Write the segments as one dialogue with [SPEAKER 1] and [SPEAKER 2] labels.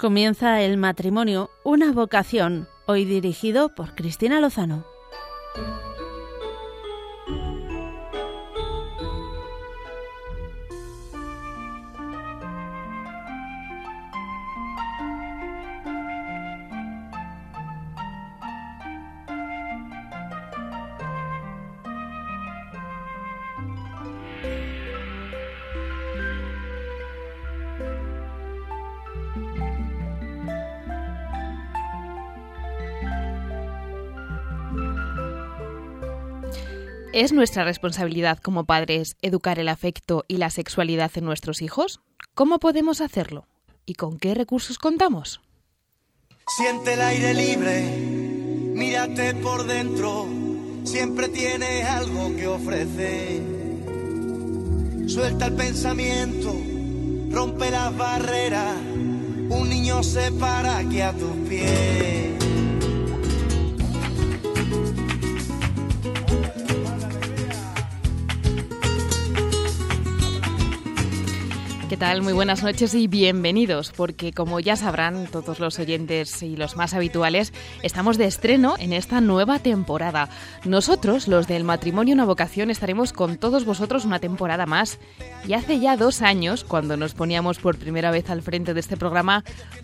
[SPEAKER 1] Comienza el matrimonio, una vocación, hoy dirigido por Cristina Lozano.
[SPEAKER 2] ¿Es nuestra responsabilidad como padres educar el afecto y la sexualidad en nuestros hijos? ¿Cómo podemos hacerlo? ¿Y con qué recursos contamos?
[SPEAKER 3] Siente el aire libre, mírate por dentro, siempre tiene algo que ofrecer. Suelta el pensamiento, rompe las barreras, un niño se para aquí a tus pies.
[SPEAKER 2] ¿Qué tal? Muy buenas noches y bienvenidos, porque como ya sabrán todos los oyentes y los más habituales, estamos de estreno en esta nueva temporada. Nosotros, los del matrimonio una vocación, estaremos con todos vosotros una temporada más. Y hace ya dos años, cuando nos poníamos por primera vez al frente de este programa,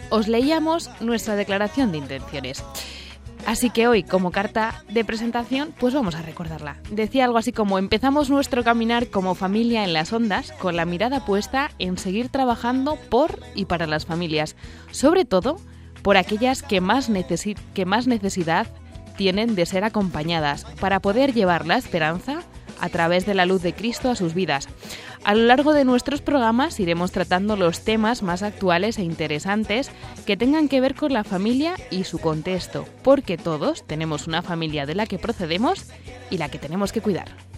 [SPEAKER 2] os leíamos nuestra declaración de intenciones. Así que hoy, como carta de presentación, pues vamos a recordarla. Decía algo así como empezamos nuestro caminar como familia en las ondas con la mirada puesta en seguir trabajando por y para las familias, sobre todo por aquellas que más, necesidad tienen de ser acompañadas para poder llevar la esperanza a través de la luz de Cristo a sus vidas. A lo largo de nuestros programas iremos tratando los temas más actuales e interesantes que tengan que ver con la familia y su contexto, porque todos tenemos una familia de la que procedemos y la que tenemos que cuidar.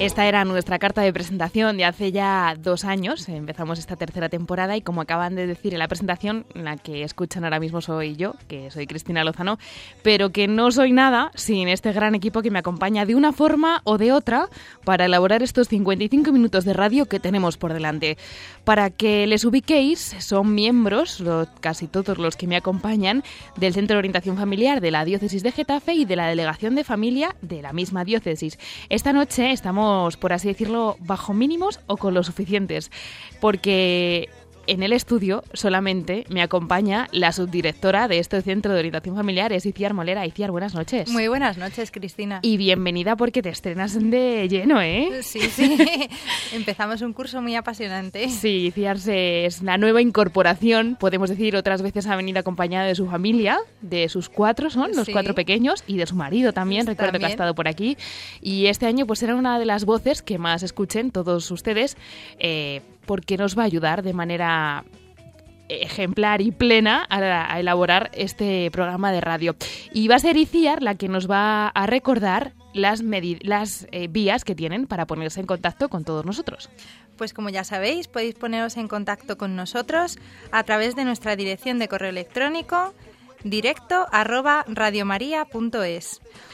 [SPEAKER 2] Esta era nuestra carta de presentación de hace ya dos años. Empezamos esta tercera temporada y como acaban de decir en la presentación, la que escuchan ahora mismo soy yo, que soy Cristina Lozano, pero que no soy nada sin este gran equipo que me acompaña de una forma o de otra para elaborar estos 55 minutos de radio que tenemos por delante. Para que les ubiquéis, son miembros, casi todos los que me acompañan, del Centro de Orientación Familiar de la Diócesis de Getafe y de la Delegación de Familia de la misma diócesis. Esta noche estamos por así decirlo, bajo mínimos o con los suficientes, porque en el estudio solamente me acompaña la subdirectora de este centro de orientación familiar, es Iciar Molera. Iciar, buenas noches.
[SPEAKER 4] Muy buenas noches, Cristina.
[SPEAKER 2] Y bienvenida porque te estrenas de lleno, ¿eh?
[SPEAKER 4] Sí, sí. Empezamos un curso muy apasionante.
[SPEAKER 2] Sí, Iciar es la nueva incorporación, podemos decir, otras veces ha venido acompañada de su familia, de sus cuatro son, los cuatro pequeños, y de su marido también, recuerdo que ha estado por aquí. Y este año pues era una de las voces que más escuchen todos ustedes. Eh, porque nos va a ayudar de manera ejemplar y plena a, elaborar este programa de radio. Y va a ser Iciar la que nos va a recordar las, las eh, vías que tienen para ponerse en contacto con todos nosotros.
[SPEAKER 4] Pues como ya sabéis, podéis poneros en contacto con nosotros a través de nuestra dirección de correo electrónico directo arroba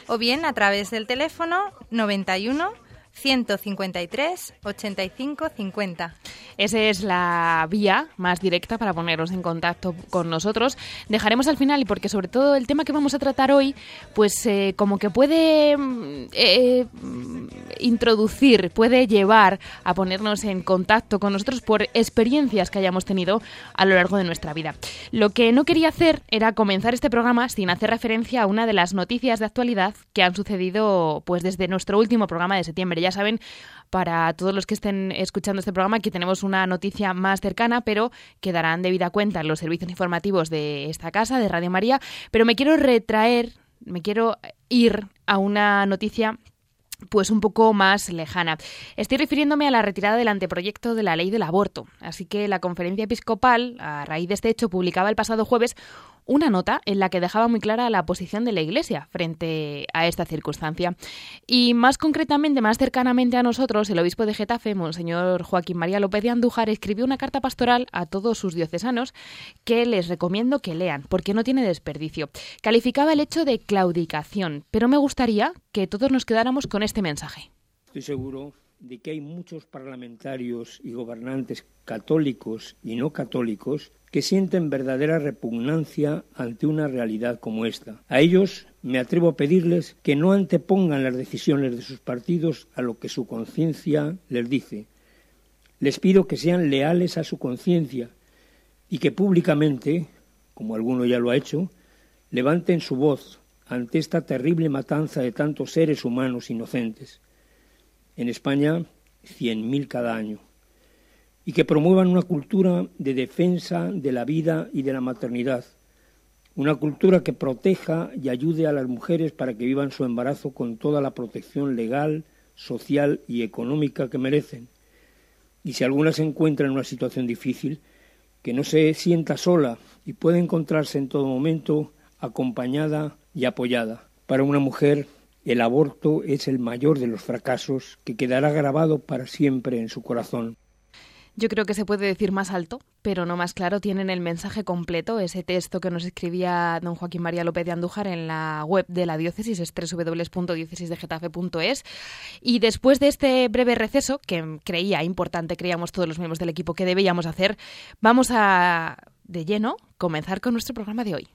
[SPEAKER 4] o bien a través del teléfono 91 153 85 50.
[SPEAKER 2] Esa es la vía más directa para poneros en contacto con nosotros. Dejaremos al final, y porque sobre todo el tema que vamos a tratar hoy, pues eh, como que puede mm, eh, introducir, puede llevar a ponernos en contacto con nosotros por experiencias que hayamos tenido a lo largo de nuestra vida. Lo que no quería hacer era comenzar este programa sin hacer referencia a una de las noticias de actualidad que han sucedido pues desde nuestro último programa de septiembre ya saben, para todos los que estén escuchando este programa, que tenemos una noticia más cercana, pero que darán debida cuenta en los servicios informativos de esta casa, de Radio María. Pero me quiero retraer, me quiero ir a una noticia pues un poco más lejana. Estoy refiriéndome a la retirada del anteproyecto de la ley del aborto. Así que la conferencia episcopal, a raíz de este hecho, publicaba el pasado jueves una nota en la que dejaba muy clara la posición de la Iglesia frente a esta circunstancia. Y más concretamente, más cercanamente a nosotros, el obispo de Getafe, Monseñor Joaquín María López de Andújar, escribió una carta pastoral a todos sus diocesanos que les recomiendo que lean, porque no tiene desperdicio. Calificaba el hecho de claudicación, pero me gustaría que todos nos quedáramos con este mensaje.
[SPEAKER 5] Estoy seguro de que hay muchos parlamentarios y gobernantes católicos y no católicos que sienten verdadera repugnancia ante una realidad como esta. A ellos me atrevo a pedirles que no antepongan las decisiones de sus partidos a lo que su conciencia les dice. Les pido que sean leales a su conciencia y que públicamente, como alguno ya lo ha hecho, levanten su voz ante esta terrible matanza de tantos seres humanos inocentes. En España, cien mil cada año. Y que promuevan una cultura de defensa de la vida y de la maternidad. Una cultura que proteja y ayude a las mujeres para que vivan su embarazo con toda la protección legal, social y económica que merecen. Y si alguna se encuentra en una situación difícil, que no se sienta sola y puede encontrarse en todo momento acompañada y apoyada. Para una mujer, el aborto es el mayor de los fracasos que quedará grabado para siempre en su corazón.
[SPEAKER 2] Yo creo que se puede decir más alto, pero no más claro. Tienen el mensaje completo, ese texto que nos escribía don Joaquín María López de Andújar en la web de la diócesis, es www.diócesisdegetafe.es. Y después de este breve receso, que creía importante, creíamos todos los miembros del equipo que debíamos hacer, vamos a, de lleno, comenzar con nuestro programa de hoy.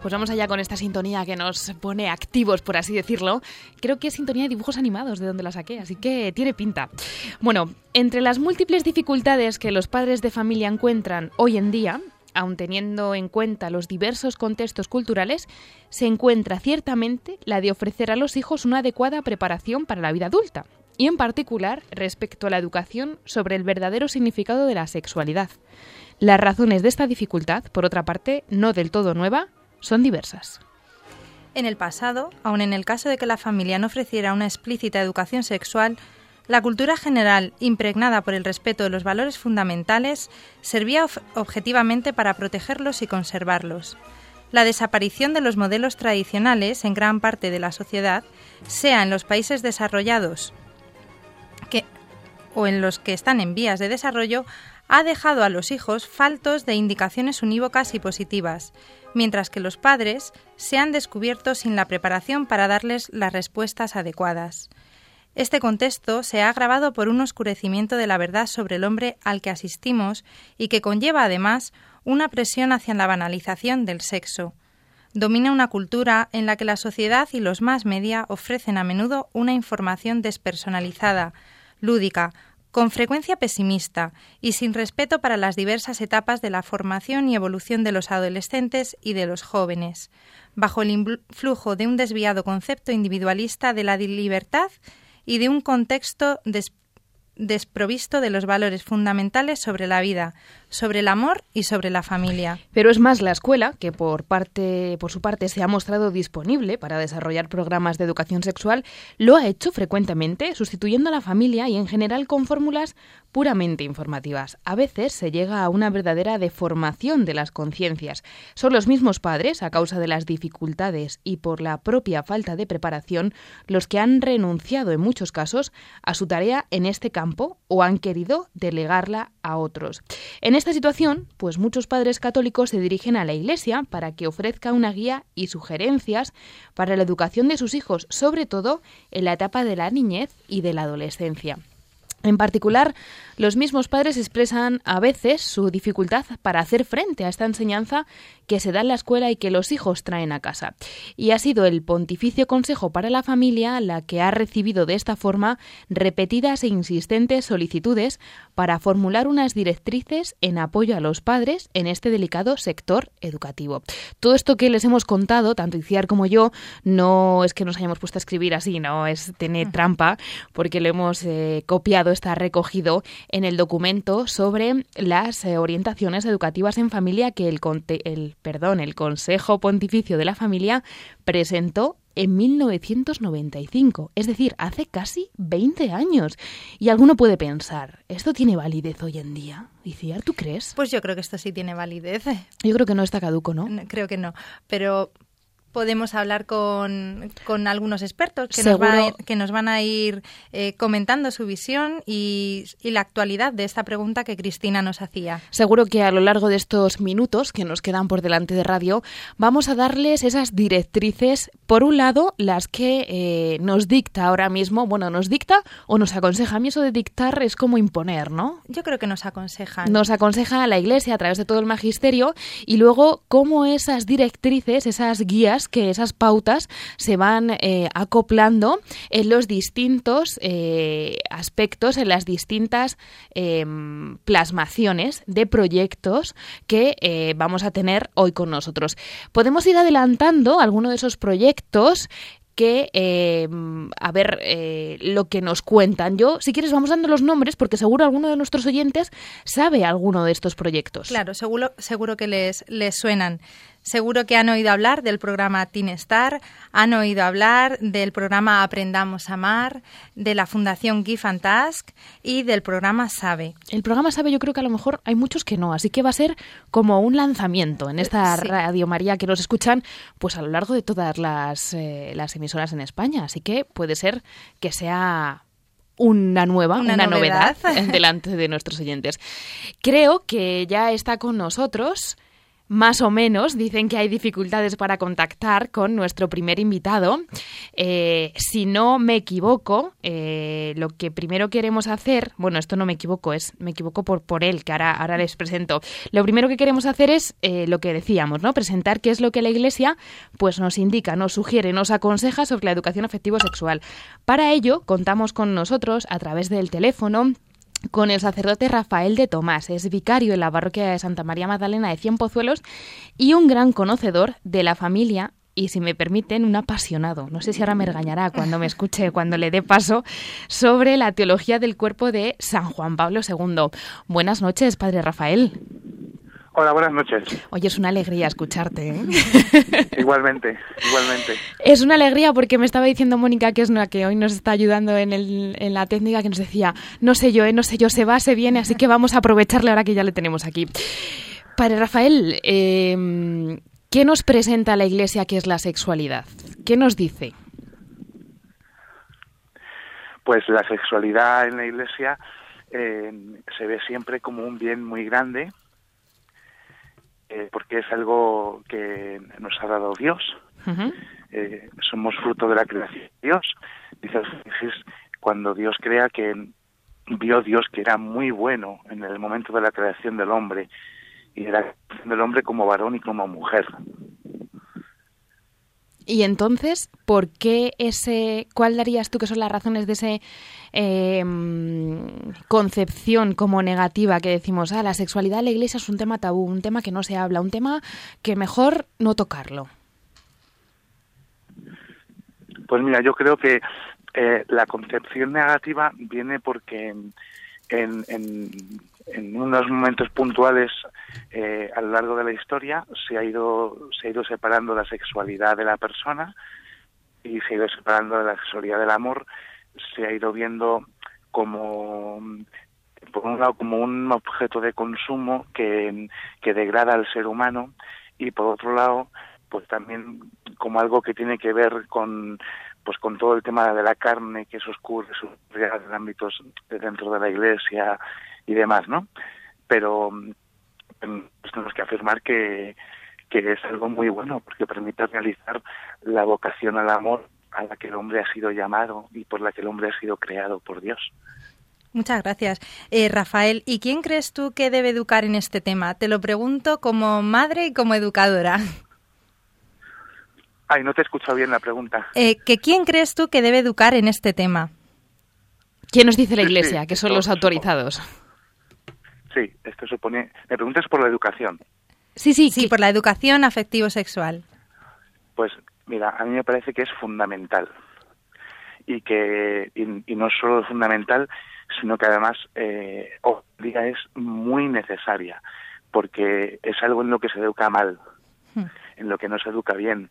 [SPEAKER 2] Pues vamos allá con esta sintonía que nos pone activos, por así decirlo. Creo que es sintonía de dibujos animados de donde la saqué, así que tiene pinta. Bueno, entre las múltiples dificultades que los padres de familia encuentran hoy en día, aun teniendo en cuenta los diversos contextos culturales, se encuentra ciertamente la de ofrecer a los hijos una adecuada preparación para la vida adulta, y en particular respecto a la educación sobre el verdadero significado de la sexualidad. Las razones de esta dificultad, por otra parte, no del todo nueva, son diversas.
[SPEAKER 4] En el pasado, aun en el caso de que la familia no ofreciera una explícita educación sexual, la cultura general, impregnada por el respeto de los valores fundamentales, servía objetivamente para protegerlos y conservarlos. La desaparición de los modelos tradicionales en gran parte de la sociedad, sea en los países desarrollados o en los que están en vías de desarrollo, ha dejado a los hijos faltos de indicaciones unívocas y positivas, mientras que los padres se han descubierto sin la preparación para darles las respuestas adecuadas. Este contexto se ha agravado por un oscurecimiento de la verdad sobre el hombre al que asistimos y que conlleva además una presión hacia la banalización del sexo. Domina una cultura en la que la sociedad y los más media ofrecen a menudo una información despersonalizada, lúdica, con frecuencia pesimista y sin respeto para las diversas etapas de la formación y evolución de los adolescentes y de los jóvenes, bajo el influjo de un desviado concepto individualista de la libertad y de un contexto desprovisto de los valores fundamentales sobre la vida, sobre el amor y sobre la familia.
[SPEAKER 2] Pero es más la escuela que por parte por su parte se ha mostrado disponible para desarrollar programas de educación sexual, lo ha hecho frecuentemente sustituyendo a la familia y en general con fórmulas puramente informativas. A veces se llega a una verdadera deformación de las conciencias. Son los mismos padres, a causa de las dificultades y por la propia falta de preparación, los que han renunciado en muchos casos a su tarea en este campo o han querido delegarla a otros. Esta situación, pues muchos padres católicos se dirigen a la Iglesia para que ofrezca una guía y sugerencias para la educación de sus hijos, sobre todo en la etapa de la niñez y de la adolescencia. En particular, los mismos padres expresan a veces su dificultad para hacer frente a esta enseñanza que se da en la escuela y que los hijos traen a casa. Y ha sido el Pontificio Consejo para la Familia la que ha recibido de esta forma repetidas e insistentes solicitudes para formular unas directrices en apoyo a los padres en este delicado sector educativo. Todo esto que les hemos contado, tanto Iciar como yo, no es que nos hayamos puesto a escribir así, no es tener trampa, porque lo hemos eh, copiado, está recogido en el documento sobre las eh, orientaciones educativas en familia que el, el perdón, el Consejo Pontificio de la Familia presentó en 1995, es decir, hace casi 20 años. Y alguno puede pensar, ¿esto tiene validez hoy en día? Iciar, ¿tú crees?
[SPEAKER 4] Pues yo creo que esto sí tiene validez.
[SPEAKER 2] Yo creo que no está caduco, ¿no?
[SPEAKER 4] Creo que no, pero podemos hablar con, con algunos expertos que nos, van a ir, que nos van a ir eh, comentando su visión y, y, la actualidad de esta pregunta que Cristina nos hacía.
[SPEAKER 2] Seguro que a lo largo de estos minutos que nos quedan por delante de radio vamos a darles esas directrices, por un lado, las que eh, nos dicta ahora mismo, bueno, nos dicta o nos aconseja. A mí eso de dictar es como imponer, ¿no?
[SPEAKER 4] Yo creo que nos aconseja.
[SPEAKER 2] Nos aconseja la Iglesia a través de todo el magisterio y luego cómo esas directrices, esas guías, que esas pautas se van eh, acoplando en los distintos eh, aspectos, en las distintas em, plasmaciones de proyectos que eh, vamos a tener hoy con nosotros. Podemos ir adelantando alguno de esos proyectos que em, a ver lo que nos cuentan. Yo, si quieres, vamos dando los nombres porque seguro alguno de nuestros oyentes sabe alguno de estos proyectos.
[SPEAKER 4] Claro, seguro, seguro que les, les suenan. Seguro que han oído hablar del programa Teen Star, han oído hablar del programa Aprendamos a Amar, de la Fundación Give and Task y del programa Sabe.
[SPEAKER 2] El programa Sabe yo creo que a lo mejor hay muchos que no, así que va a ser como un lanzamiento en esta Radio María que nos escuchan pues a lo largo de todas las, eh, las emisoras en España, así que puede ser que sea una nueva, una, novedad delante de nuestros oyentes. Creo que ya está con nosotros más o menos dicen que hay dificultades para contactar con nuestro primer invitado. Eh, si no me equivoco, eh, lo que primero queremos hacer, bueno, esto no me equivoco, es me equivoco por, por él, que ahora, ahora les presento. Lo primero que queremos hacer es eh, lo que decíamos, ¿no? Presentar qué es lo que la Iglesia pues nos indica, nos sugiere, nos aconseja sobre la educación afectivo-sexual. Para ello, contamos con nosotros a través del teléfono con el sacerdote Rafael de Tomás. Es vicario en la parroquia de Santa María Magdalena de Cien Pozuelos y un gran conocedor de la familia y, si me permiten, un apasionado. No sé si ahora me regañará cuando me escuche, cuando le dé paso, sobre la teología del cuerpo de San Juan Pablo II. Buenas noches, Padre Rafael.
[SPEAKER 6] Hola, buenas noches.
[SPEAKER 2] Oye, es una alegría escucharte. ¿eh?
[SPEAKER 6] igualmente, igualmente.
[SPEAKER 2] Es una alegría porque me estaba diciendo Mónica, que es una que hoy nos está ayudando en, el, en la técnica, que nos decía, no sé yo, ¿eh? no sé yo, se va, se viene, así que vamos a aprovecharle ahora que ya le tenemos aquí. Padre Rafael, em, ¿qué nos presenta la Iglesia que es la sexualidad? ¿Qué nos dice?
[SPEAKER 6] Pues la sexualidad en la Iglesia eh, se ve siempre como un bien muy grande, eh, porque es algo que nos ha dado Dios. Eh, somos fruto de la creación de Dios. Dice cuando Dios crea que vio Dios que era muy bueno en el momento de la creación del hombre y de la creación del hombre como varón y como mujer.
[SPEAKER 2] Y entonces, ¿por qué ese, cuál darías tú que son las razones de ese em, concepción como negativa que decimos, ah, la sexualidad en la iglesia es un tema tabú, un tema que no se habla, un tema que mejor no tocarlo?
[SPEAKER 6] Pues mira, yo creo que eh, la concepción negativa viene porque en unos momentos puntuales eh, a lo largo de la historia se ha ido se ha ido separando la sexualidad de la persona y se ha ido separando de la sexualidad del amor. Se ha ido viendo como por un lado como un objeto de consumo que, que degrada al ser humano y por otro lado pues también como algo que tiene que ver con pues con todo el tema de la carne que se ocurre en ámbitos de dentro de la iglesia y demás, ¿no? Pero mm, pues tenemos que afirmar que, que es algo muy bueno porque permite realizar la vocación al amor a la que el hombre ha sido llamado y por la que el hombre ha sido creado por Dios.
[SPEAKER 4] Muchas gracias. Eh, Rafael, ¿y quién crees tú que debe educar en este tema? Te lo pregunto como madre y como educadora.
[SPEAKER 6] Ay, no te he escuchado bien la pregunta.
[SPEAKER 4] Eh, ¿que ¿Quién crees tú que debe educar en este tema?
[SPEAKER 2] ¿Quién nos dice la Iglesia? que son los autorizados.
[SPEAKER 6] Sí, esto supone... Me preguntas por la educación.
[SPEAKER 4] Sí, sí, sí, por la educación afectivo-sexual.
[SPEAKER 6] Pues mira, a mí me parece que es fundamental. Y que y, no solo es fundamental, sino que además eh, hoy día es muy necesaria, porque es algo en lo que se educa mal, hmm. en lo que no se educa bien,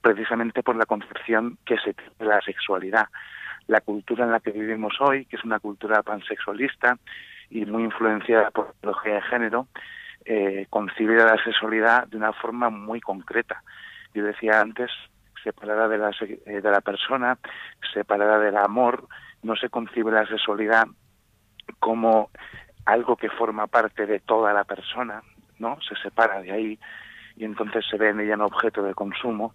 [SPEAKER 6] precisamente por la concepción que se tiene de la sexualidad. La cultura en la que vivimos hoy, que es una cultura pansexualista, y muy influenciada por la ideología de género, eh, concibe la sexualidad de una forma muy concreta, yo decía antes, separada de la, eh, de la persona, separada del amor, no se concibe la sexualidad como algo que forma parte de toda la persona, ¿no? Se separa de ahí y entonces se ve en ella un objeto de consumo,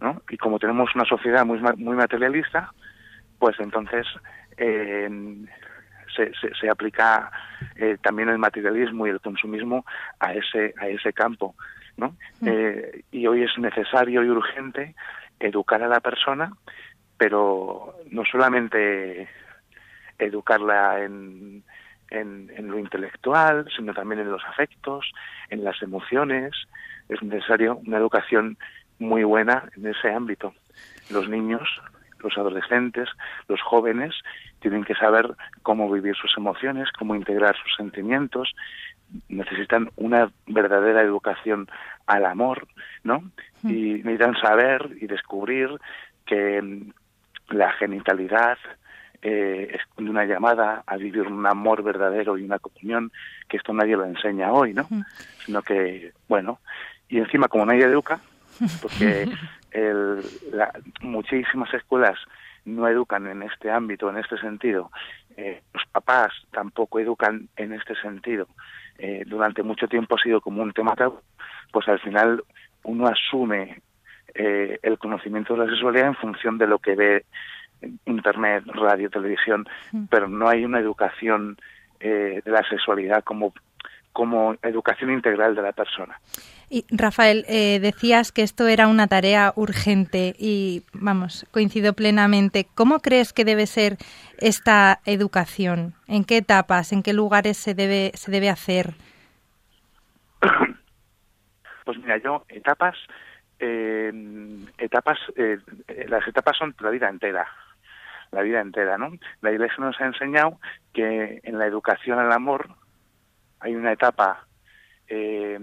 [SPEAKER 6] ¿no? Y como tenemos una sociedad muy, muy materialista, pues entonces eh, se, se, aplica eh, también el materialismo y el consumismo a ese, a ese campo, ¿no? Mm. Eh, y hoy es necesario y urgente educar a la persona, pero no solamente educarla en, en, en, lo intelectual, sino también en los afectos, en las emociones. Es necesario una educación muy buena en ese ámbito. Los niños, los adolescentes, los jóvenes tienen que saber cómo vivir sus emociones, cómo integrar sus sentimientos, necesitan una verdadera educación al amor, ¿no? Hmm. Y necesitan saber y descubrir que mm, la genitalidad eh, es una llamada a vivir un amor verdadero y una comunión, que esto nadie lo enseña hoy, ¿no? Hmm. Sino que, bueno, y encima como nadie educa, porque el, muchísimas escuelas no educan en este ámbito, en este sentido. Eh, los papás tampoco educan en este sentido. Eh, durante mucho tiempo ha sido como un tema tabú, pues al final uno asume eh, el conocimiento de la sexualidad en función de lo que ve Internet, radio, televisión, mm. pero no hay una educación de la sexualidad como, como educación integral de la persona.
[SPEAKER 4] Y Rafael, eh, decías que esto era una tarea urgente y, vamos, coincido plenamente. ¿Cómo crees que debe ser esta educación? ¿En qué etapas, en qué lugares se debe, se debe hacer?
[SPEAKER 6] Pues mira, yo etapas, eh, etapas, eh, las etapas son la vida entera, la vida entera, ¿no? La Iglesia nos ha enseñado que en la educación al amor hay una etapa eh,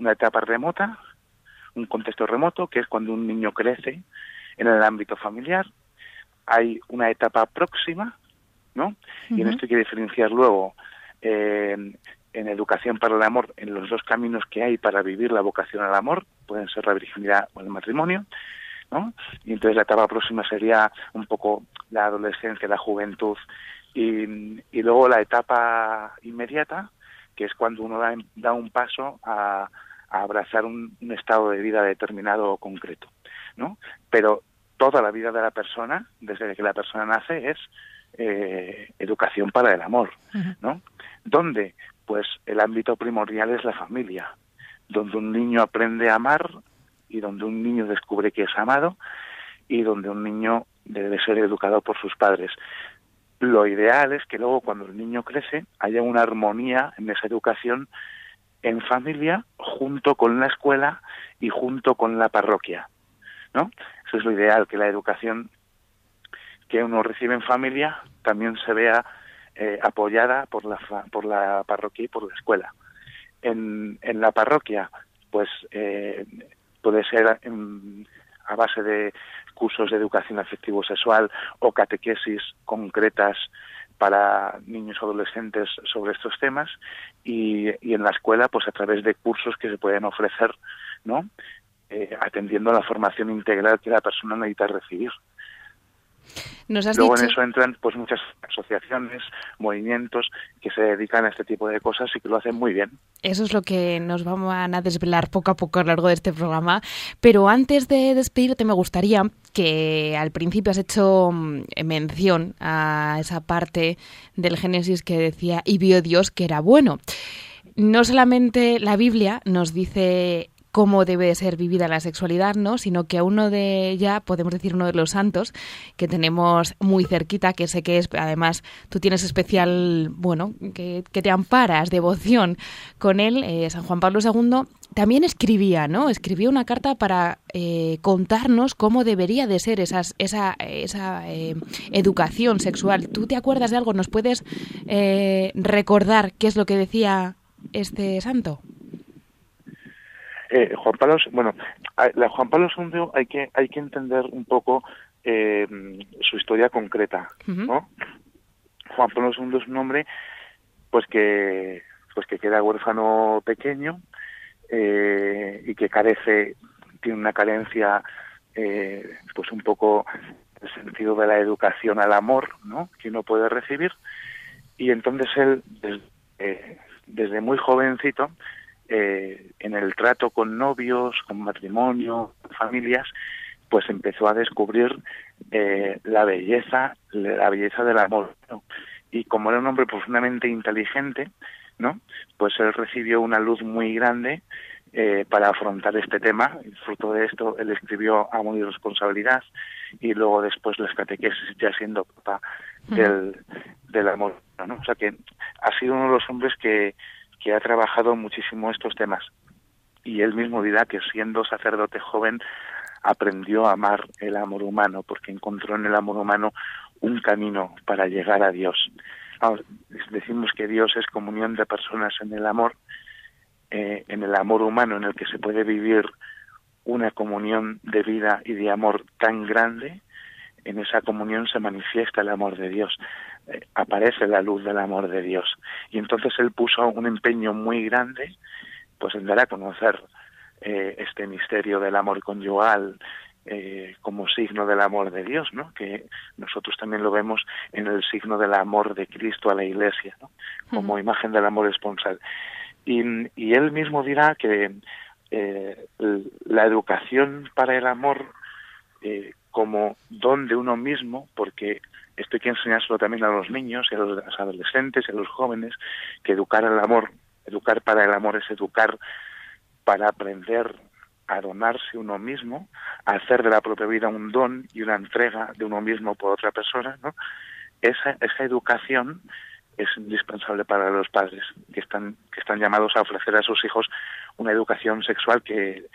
[SPEAKER 6] una etapa remota, un contexto remoto, que es cuando un niño crece en el ámbito familiar. Hay una etapa próxima, ¿no? Y en esto hay que diferenciar luego eh, en educación para el amor, en los dos caminos que hay para vivir la vocación al amor, pueden ser la virginidad o el matrimonio, ¿no? Y entonces la etapa próxima sería un poco la adolescencia, la juventud, y, y luego la etapa inmediata, que es cuando uno da, da un paso a, a abrazar un, estado de vida determinado o concreto, ¿no? Pero toda la vida de la persona, desde que la persona nace, es eh, educación para el amor, ¿no? ¿Dónde? Pues el ámbito primordial es la familia, donde un niño aprende a amar y donde un niño descubre que es amado y donde un niño debe ser educado por sus padres. Lo ideal es que luego cuando el niño crece haya una armonía en esa educación en familia junto con la escuela y junto con la parroquia, ¿no? Eso es lo ideal, que la educación que uno recibe en familia también se vea eh, apoyada por la, por la parroquia y por la escuela. En, en la parroquia, pues eh, puede ser a base de cursos de educación afectivo-sexual o catequesis concretas para niños y adolescentes sobre estos temas y, en la escuela pues a través de cursos que se pueden ofrecer no eh, atendiendo a la formación integral que la persona necesita recibir Luego en eso entran pues muchas asociaciones, movimientos que se dedican a este tipo de cosas y que lo hacen muy bien.
[SPEAKER 2] Eso es lo que nos vamos a desvelar poco a poco a lo largo de este programa. Pero antes de despedirte me gustaría que al principio has hecho mm, mención a esa parte del Génesis que decía y vio Dios que era bueno. No solamente la Biblia nos dice cómo debe ser vivida la sexualidad, ¿no? Sino que a uno de ya, podemos decir uno de los santos que tenemos muy cerquita, que sé que es, además, tú tienes especial, bueno, que, te amparas, devoción con él, eh, San Juan Pablo II, también escribía, ¿no? Escribía una carta para eh, contarnos cómo debería de ser esas, esa, esa eh, educación sexual. ¿Tú te acuerdas de algo? ¿Nos puedes recordar qué es lo que decía este santo?
[SPEAKER 6] Eh, Juan Pablo, bueno, la Juan Pablo II hay que hay que entender un poco eh, su historia concreta, ¿no? Juan Pablo II es un hombre, pues que pues que queda huérfano pequeño eh, y que carece tiene una carencia, eh, pues un poco el sentido de la educación al amor, ¿no? Que uno puede recibir. Y entonces él, desde, desde muy jovencito, eh, en el trato con novios, con matrimonio, familias, pues empezó a descubrir eh, la belleza, la belleza del amor. Y como era un hombre profundamente inteligente, ¿no? Pues él recibió una luz muy grande eh, para afrontar este tema. Y fruto de esto, él escribió Amor y Responsabilidad y luego después las catequesis, ya siendo papá del, del amor. ¿no? O sea que ha sido uno de los hombres que, que ha trabajado muchísimo estos temas. Y él mismo dirá que siendo sacerdote joven aprendió a amar el amor humano porque encontró en el amor humano un camino para llegar a Dios. decimos que Dios es comunión de personas en el amor, eh, en el amor humano en el que se puede vivir una comunión de vida y de amor tan grande, en esa comunión se manifiesta el amor de Dios, eh, aparece la luz del amor de Dios. Y entonces él puso un empeño muy grande, pues en dar a conocer eh, este misterio del amor conyugal eh, como signo del amor de Dios, ¿no? Que nosotros también lo vemos en el signo del amor de Cristo a la Iglesia, ¿no? Como imagen del amor esponsal. Y, y él mismo dirá que eh, la educación para el amor como don de uno mismo, porque esto hay que enseñárselo también a los niños y a los adolescentes y a los jóvenes, que educar al amor, educar para el amor es educar para aprender a donarse uno mismo, a hacer de la propia vida un don y una entrega de uno mismo por otra persona, ¿no? Esa, esa educación es indispensable para los padres que están que están llamados a ofrecer a sus hijos una educación sexual que,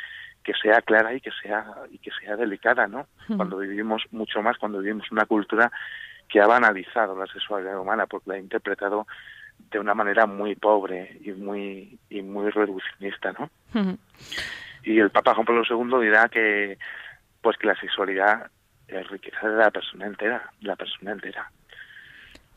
[SPEAKER 6] que sea clara y que sea y que sea delicada, ¿no? Cuando vivimos mucho más, cuando vivimos una cultura que ha banalizado la sexualidad humana porque la ha interpretado de una manera muy pobre y muy y muy reduccionista, ¿no? Y el Papa Juan Pablo II dirá que pues que la sexualidad es riqueza de la persona entera, la persona entera.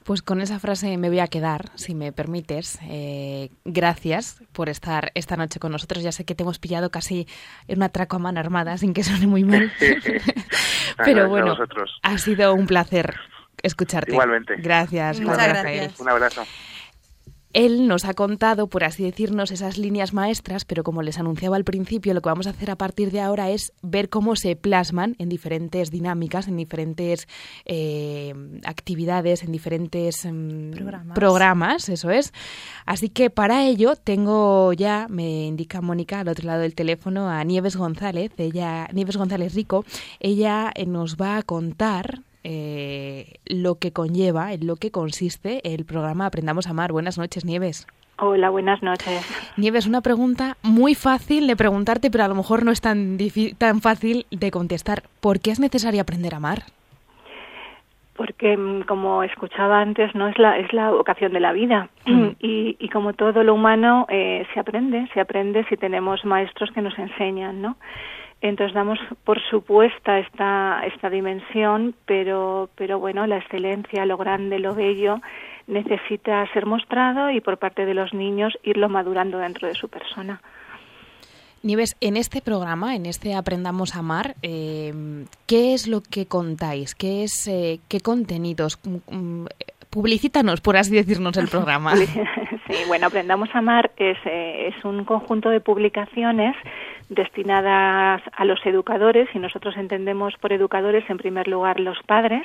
[SPEAKER 2] Pues con esa frase me voy a quedar, si me permites. Eh, gracias por estar esta noche con nosotros. Ya sé que te hemos pillado casi en una atraco a mano armada, sin que suene muy mal. Pero bueno, ha sido un placer escucharte.
[SPEAKER 6] Igualmente.
[SPEAKER 2] Gracias.
[SPEAKER 4] Muchas gracias.
[SPEAKER 6] Un abrazo.
[SPEAKER 2] Él nos ha contado, por así decirnos, esas líneas maestras, pero como les anunciaba al principio, lo que vamos a hacer a partir de ahora es ver cómo se plasman en diferentes dinámicas, en diferentes eh, actividades, en diferentes mm, programas. eso es. Así que para ello tengo ya, me indica Mónica al otro lado del teléfono, a Nieves González, ella, Nieves González Rico. Ella eh, nos va a contar eh, lo que conlleva, en lo que consiste el programa Aprendamos a Amar. Buenas noches, Nieves.
[SPEAKER 7] Hola, buenas noches.
[SPEAKER 2] Nieves, una pregunta muy fácil de preguntarte, pero a lo mejor no es tan, tan fácil de contestar. ¿Por qué es necesario aprender a amar?
[SPEAKER 7] Porque, mm, como escuchaba antes, no es la es la vocación de la vida mm. y, y, como todo lo humano eh, se aprende, se aprende si tenemos maestros que nos enseñan, ¿no? Entonces damos por supuesta esta, esta dimensión, pero, pero bueno, la excelencia, lo grande, lo bello, necesita ser mostrado y por parte de los niños irlo madurando dentro de su persona.
[SPEAKER 2] Nieves, en este programa, en este Aprendamos a Amar, eh, ¿qué es lo que contáis? ¿Qué, es, eh, qué contenidos? Mm, mm, publicítanos, por así decirnos, el programa.
[SPEAKER 7] Sí, bueno, Aprendamos a Amar es, eh, es un conjunto de publicaciones destinadas a los educadores y nosotros entendemos por educadores en primer lugar los padres,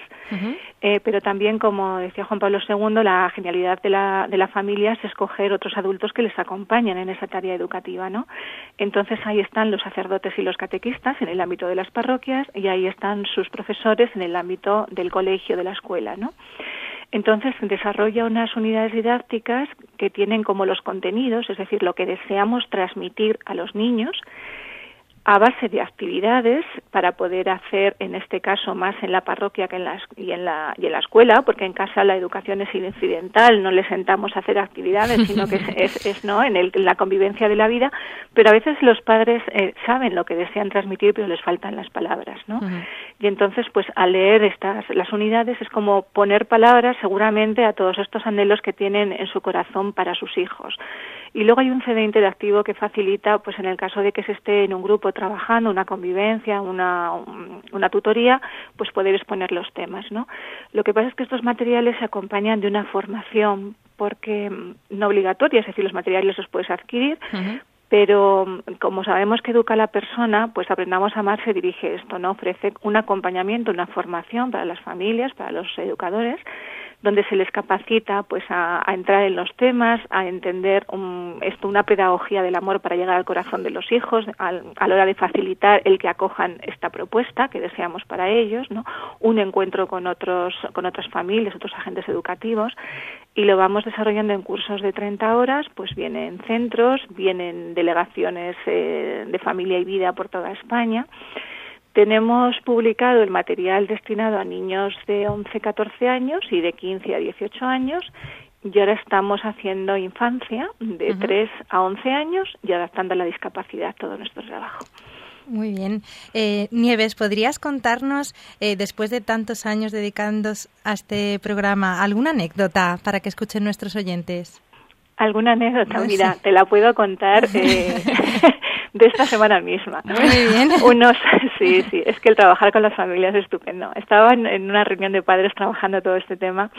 [SPEAKER 7] eh, pero también, como decía Juan Pablo II, la genialidad de la, de la familia es escoger otros adultos que les acompañan en esa tarea educativa, ¿no? Entonces ahí están los sacerdotes y los catequistas en el ámbito de las parroquias y ahí están sus profesores en el ámbito del colegio, de la escuela, ¿no? Entonces desarrolla unas unidades didácticas que tienen como los contenidos, es decir, lo que deseamos transmitir a los niños, a base de actividades para poder hacer, en este caso, más en la parroquia que en la, y, en la, y en la escuela, porque en casa la educación es incidental, no le sentamos a hacer actividades, sino que es, es, ¿no? En, el, la convivencia de la vida, pero a veces los padres eh, saben lo que desean transmitir, pero les faltan las palabras, ¿no? Y entonces, pues al leer estas, las unidades es como poner palabras seguramente a todos estos anhelos que tienen en su corazón para sus hijos Y luego hay un CD interactivo que facilita, pues en el caso de que se esté en un grupo trabajando, una convivencia, una, una tutoría, pues poder exponer los temas, ¿no? Lo que pasa es que estos materiales se acompañan de una formación porque mm, no obligatoria, es decir, los materiales los puedes adquirir, pero mm, como sabemos que educa a la persona, pues Aprendamos a Amar se dirige esto, ¿no? Ofrece un acompañamiento, una formación para las familias, para los educadores, donde se les capacita pues a, entrar en los temas, a entender esto, una pedagogía del amor para llegar al corazón de los hijos, a la hora de facilitar el que acojan esta propuesta que deseamos para ellos, ¿no? un encuentro con otros, con otras familias, otros agentes educativos, y lo vamos desarrollando en cursos de 30 horas, pues vienen centros, vienen delegaciones eh, de familia y vida por toda España tenemos publicado el material destinado a niños de 11-14 años y de 15 a 18 años y ahora estamos haciendo infancia de 3 a 11 años y adaptando a la discapacidad todo nuestro trabajo.
[SPEAKER 4] Muy bien. Eh, Nieves, ¿podrías contarnos, eh, después de tantos años dedicándonos a este programa, alguna anécdota para que escuchen nuestros oyentes?
[SPEAKER 7] ¿Alguna anécdota? Mira, te la puedo contar. Eh, de esta semana misma.
[SPEAKER 4] Muy bien.
[SPEAKER 7] Unos, sí, sí, es que el trabajar con las familias es estupendo. Estaba en, una reunión de padres trabajando todo este tema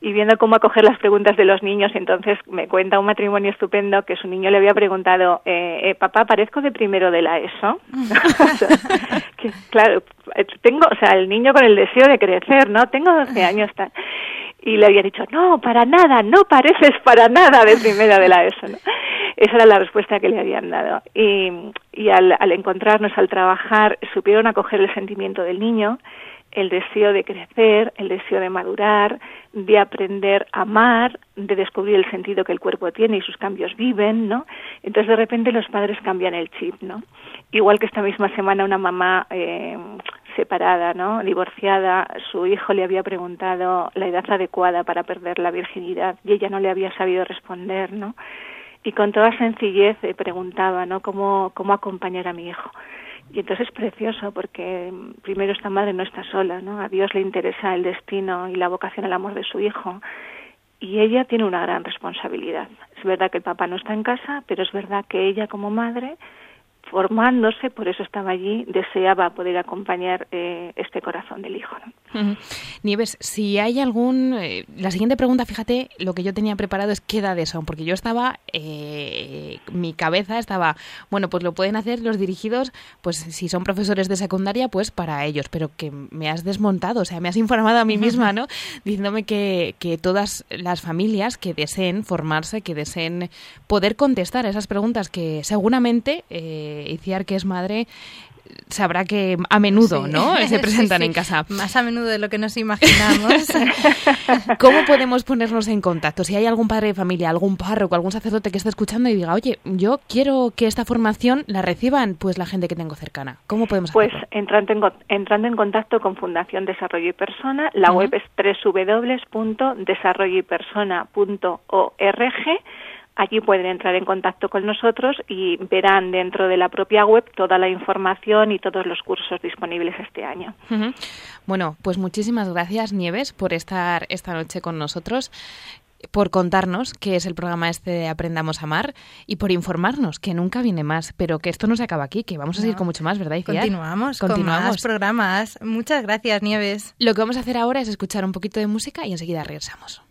[SPEAKER 7] y viendo cómo acoger las preguntas de los niños, entonces me cuenta un matrimonio estupendo que su niño le había preguntado, eh, eh papá, ¿parezco de primero de la ESO? claro, tengo, o sea, el niño con el deseo de crecer, ¿no? Tengo 12 años, tal y le había dicho, no, para nada, no pareces para nada de primera de la ESO. ¿no? Esa era la respuesta que le habían dado. Y, y al, al encontrarnos, al trabajar, supieron acoger el sentimiento del niño, el deseo de crecer, el deseo de madurar, de aprender a amar, de descubrir el sentido que el cuerpo tiene y sus cambios viven, ¿no? Entonces de repente los padres cambian el chip, ¿no? Igual que esta misma semana una mamá eh, separada, ¿no? Divorciada, su hijo le había preguntado la edad adecuada para perder la virginidad y ella no le había sabido responder, ¿no? Y con toda sencillez le preguntaba, ¿no? ¿Cómo, cómo acompañar a mi hijo? Y entonces es precioso porque mm, primero esta madre no está sola, ¿no? A Dios le interesa el destino y la vocación al amor de su hijo y ella tiene una gran responsabilidad. Es verdad que el papá no está en casa, pero es verdad que ella como madre formándose, por eso estaba allí, deseaba poder acompañar eh, este corazón del hijo.
[SPEAKER 2] Nieves, si hay algún... Eh, la siguiente pregunta, fíjate, lo que yo tenía preparado es qué edades son, porque yo estaba, eh, mi cabeza estaba, bueno, pues lo pueden hacer los dirigidos, pues si son profesores de secundaria, pues para ellos, pero que me has desmontado, o sea, me has informado a mí misma, ¿no? Diciéndome que, que todas las familias que deseen formarse, que deseen poder contestar a esas preguntas que seguramente... Eh, Iciar, que es madre, sabrá que a menudo, ¿no? Se presentan en casa.
[SPEAKER 4] Más a menudo de lo que nos imaginamos.
[SPEAKER 2] ¿Cómo podemos ponernos en contacto? Si hay algún padre de familia, algún párroco, algún sacerdote que esté escuchando y diga, oye, yo quiero que esta formación la reciban pues la gente que tengo cercana. ¿Cómo podemos
[SPEAKER 7] Pues entrando en, entrando en contacto con Fundación Desarrollo y Persona, la web es www.desarrolloypersona.org Allí pueden entrar en contacto con nosotros y verán dentro de la propia web toda la información y todos los cursos disponibles este año.
[SPEAKER 2] Bueno, pues muchísimas gracias Nieves por estar esta noche con nosotros por contarnos qué es el programa este de Aprendamos a Amar y por informarnos que nunca viene más, pero que esto no se acaba aquí, que vamos a seguir con mucho más, ¿verdad?
[SPEAKER 4] Continuamos, Continuamos con más programas. Muchas gracias, Nieves.
[SPEAKER 2] Lo que vamos a hacer ahora es escuchar un poquito de música y enseguida regresamos.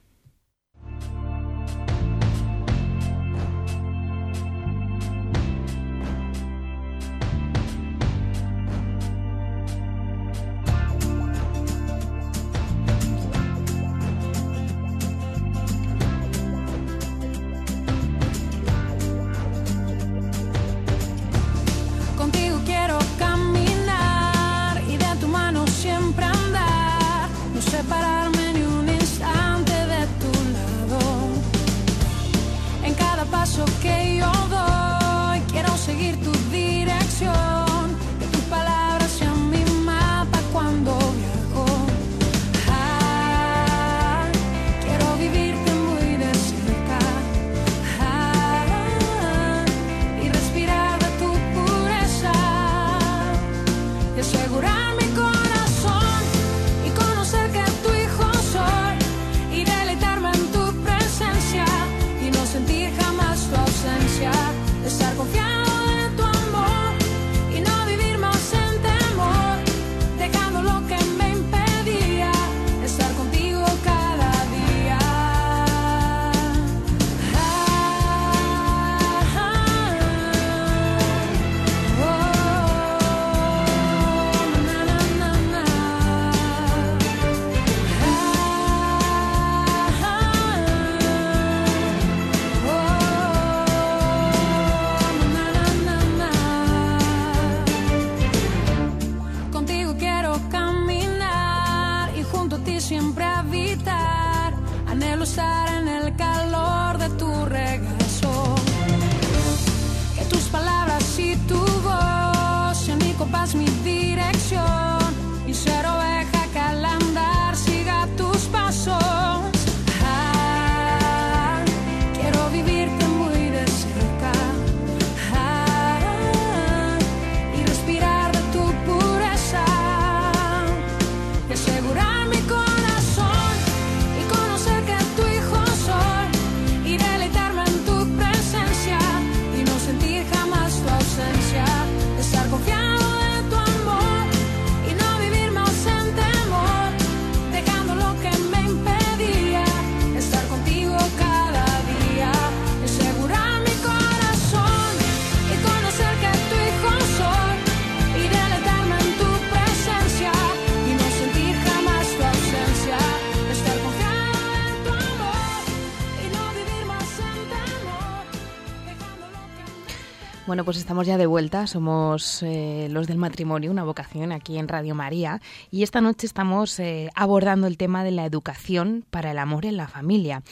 [SPEAKER 2] Bueno, pues estamos ya de vuelta, somos eh, los del matrimonio, una vocación aquí en Radio María, y esta noche estamos eh, abordando el tema de la educación para el amor en la familia.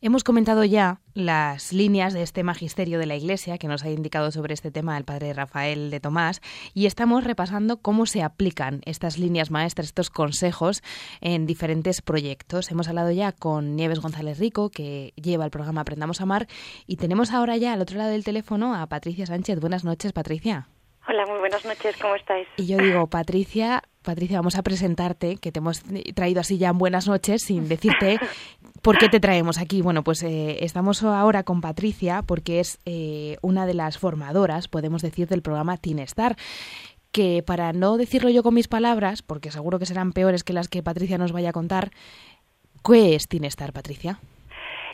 [SPEAKER 2] Hemos comentado ya las líneas de este magisterio de la Iglesia que nos ha indicado sobre este tema el padre Rafael de Tomás y estamos repasando cómo se aplican estas líneas maestras, estos consejos en diferentes proyectos. Hemos hablado ya con Nieves González Rico, que lleva el programa Aprendamos a Amar, y tenemos ahora ya al otro lado del teléfono a Patricia Sánchez. Buenas noches, Patricia.
[SPEAKER 8] Hola, muy buenas noches, ¿cómo estáis?
[SPEAKER 2] Y yo digo, Patricia, Patricia, vamos a presentarte, que te hemos traído así ya en buenas noches, sin decirte por qué te traemos aquí. Bueno, pues eh, estamos ahora con Patricia porque es eh, una de las formadoras, podemos decir, del programa Teen Star que para no decirlo yo con mis palabras, porque seguro que serán peores que las que Patricia nos vaya a contar, ¿qué es Teen Star, Patricia?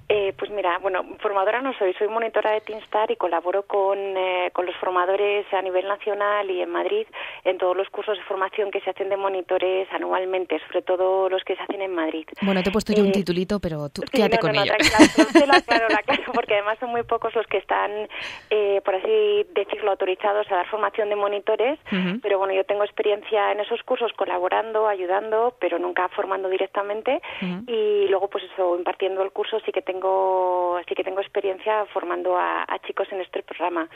[SPEAKER 8] Eh, pues mira, bueno, formadora no soy, soy monitora de Teamstar y colaboro con, eh, con los formadores a nivel nacional y en Madrid en todos los cursos de formación que se hacen de monitores anualmente, sobre todo los que se hacen en Madrid.
[SPEAKER 2] Bueno, te he puesto yo un eh, titulito, pero tú quédate con
[SPEAKER 8] no,
[SPEAKER 2] ello.
[SPEAKER 8] No, claro, porque además son muy pocos los que están, eh, por así decirlo, autorizados a dar formación de monitores, pero bueno, yo tengo experiencia en esos cursos colaborando, ayudando, pero nunca formando directamente y luego pues eso, impartiendo el curso sí que tengo tengo, sí que tengo experiencia formando a, chicos en este programa.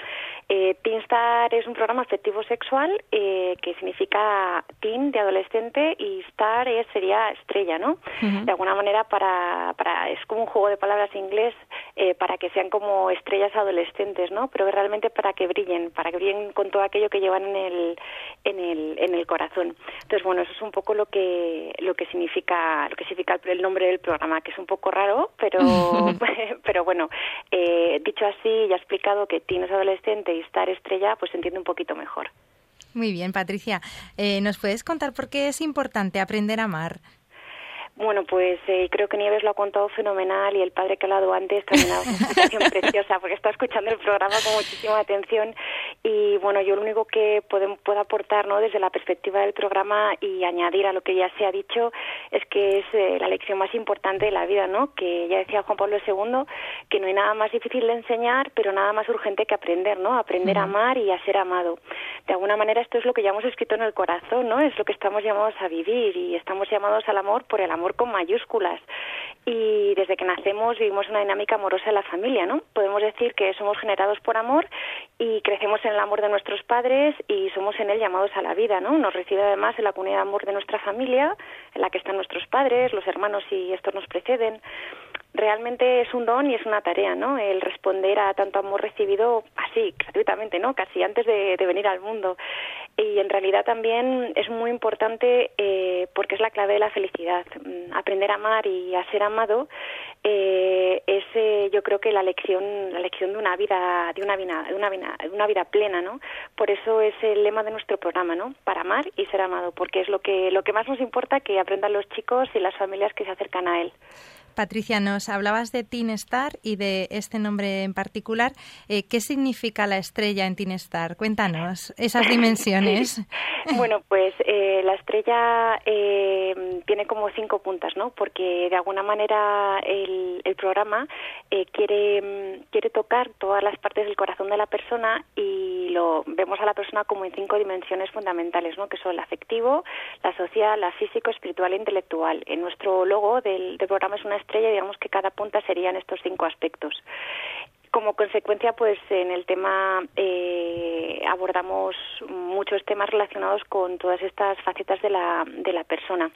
[SPEAKER 8] Eh, Teenstar es un programa afectivo sexual eh, que significa teen de adolescente y star es, sería estrella, ¿no? De alguna manera para, para, es como un juego de palabras inglés eh, para que sean como estrellas adolescentes, ¿no? Pero realmente para que brillen, para que brillen con todo aquello que llevan en el, en el, en el corazón. Entonces, bueno, eso es un poco lo que, lo que significa, lo que significa el nombre del programa, que es un poco raro, pero pero bueno, eh, dicho así, ya he explicado que tienes adolescente y estar estrella, pues se entiende un poquito mejor.
[SPEAKER 4] Muy bien, Patricia. Eh, ¿Nos puedes contar por qué es importante aprender a amar?
[SPEAKER 8] Bueno, pues eh, creo que Nieves lo ha contado fenomenal y el padre que ha hablado antes también ha una explicación preciosa porque está escuchando el programa con muchísima atención y bueno, yo lo único que puedo, puedo aportar ¿no? desde la perspectiva del programa y añadir a lo que ya se ha dicho es que es eh, la lección más importante de la vida, ¿no? Que ya decía Juan Pablo II que no hay nada más difícil de enseñar, pero nada más urgente que aprender, ¿no? Aprender a amar y a ser amado. De alguna manera esto es lo que ya hemos escrito en el corazón, ¿no? Es lo que estamos llamados a vivir y estamos llamados al amor por el amor con mayúsculas. Y desde que nacemos vivimos una dinámica amorosa en la familia, ¿no? Podemos decir que somos generados por amor y crecemos en el amor de nuestros padres y somos en él llamados a la vida, ¿no? Nos recibe además en la comunidad de amor de nuestra familia, en la que están nuestros padres, los hermanos y estos nos preceden realmente es un don y es una tarea, ¿no? El responder a tanto amor recibido así, gratuitamente, ¿no? Casi antes de, venir al mundo. Y en realidad también es muy importante eh, porque es la clave de la felicidad. Mm, aprender a amar y a ser amado eh, es, eh, yo creo que la lección, la lección de una vida, de una vida, de una vida, de una vida plena, ¿no? Por eso es el lema de nuestro programa, ¿no? Para amar y ser amado, porque es lo que, lo que más nos importa que aprendan los chicos y las familias que se acercan a él.
[SPEAKER 4] Patricia, nos hablabas de Teen Star y de este nombre en particular. Eh, ¿Qué significa la estrella en Teen Star? Cuéntanos esas dimensiones.
[SPEAKER 8] bueno, pues eh, la estrella eh, tiene como cinco puntas, ¿no? Porque de alguna manera el, el programa quiere, quiere tocar todas las partes del corazón de la persona y lo vemos a la persona como en cinco dimensiones fundamentales, ¿no? Que son el afectivo, la social, la físico, espiritual e intelectual. En nuestro logo del, del programa es una estrella, digamos que cada punta serían estos cinco aspectos. Como consecuencia, pues en el tema eh, abordamos muchos temas relacionados con todas estas facetas de la, de la persona.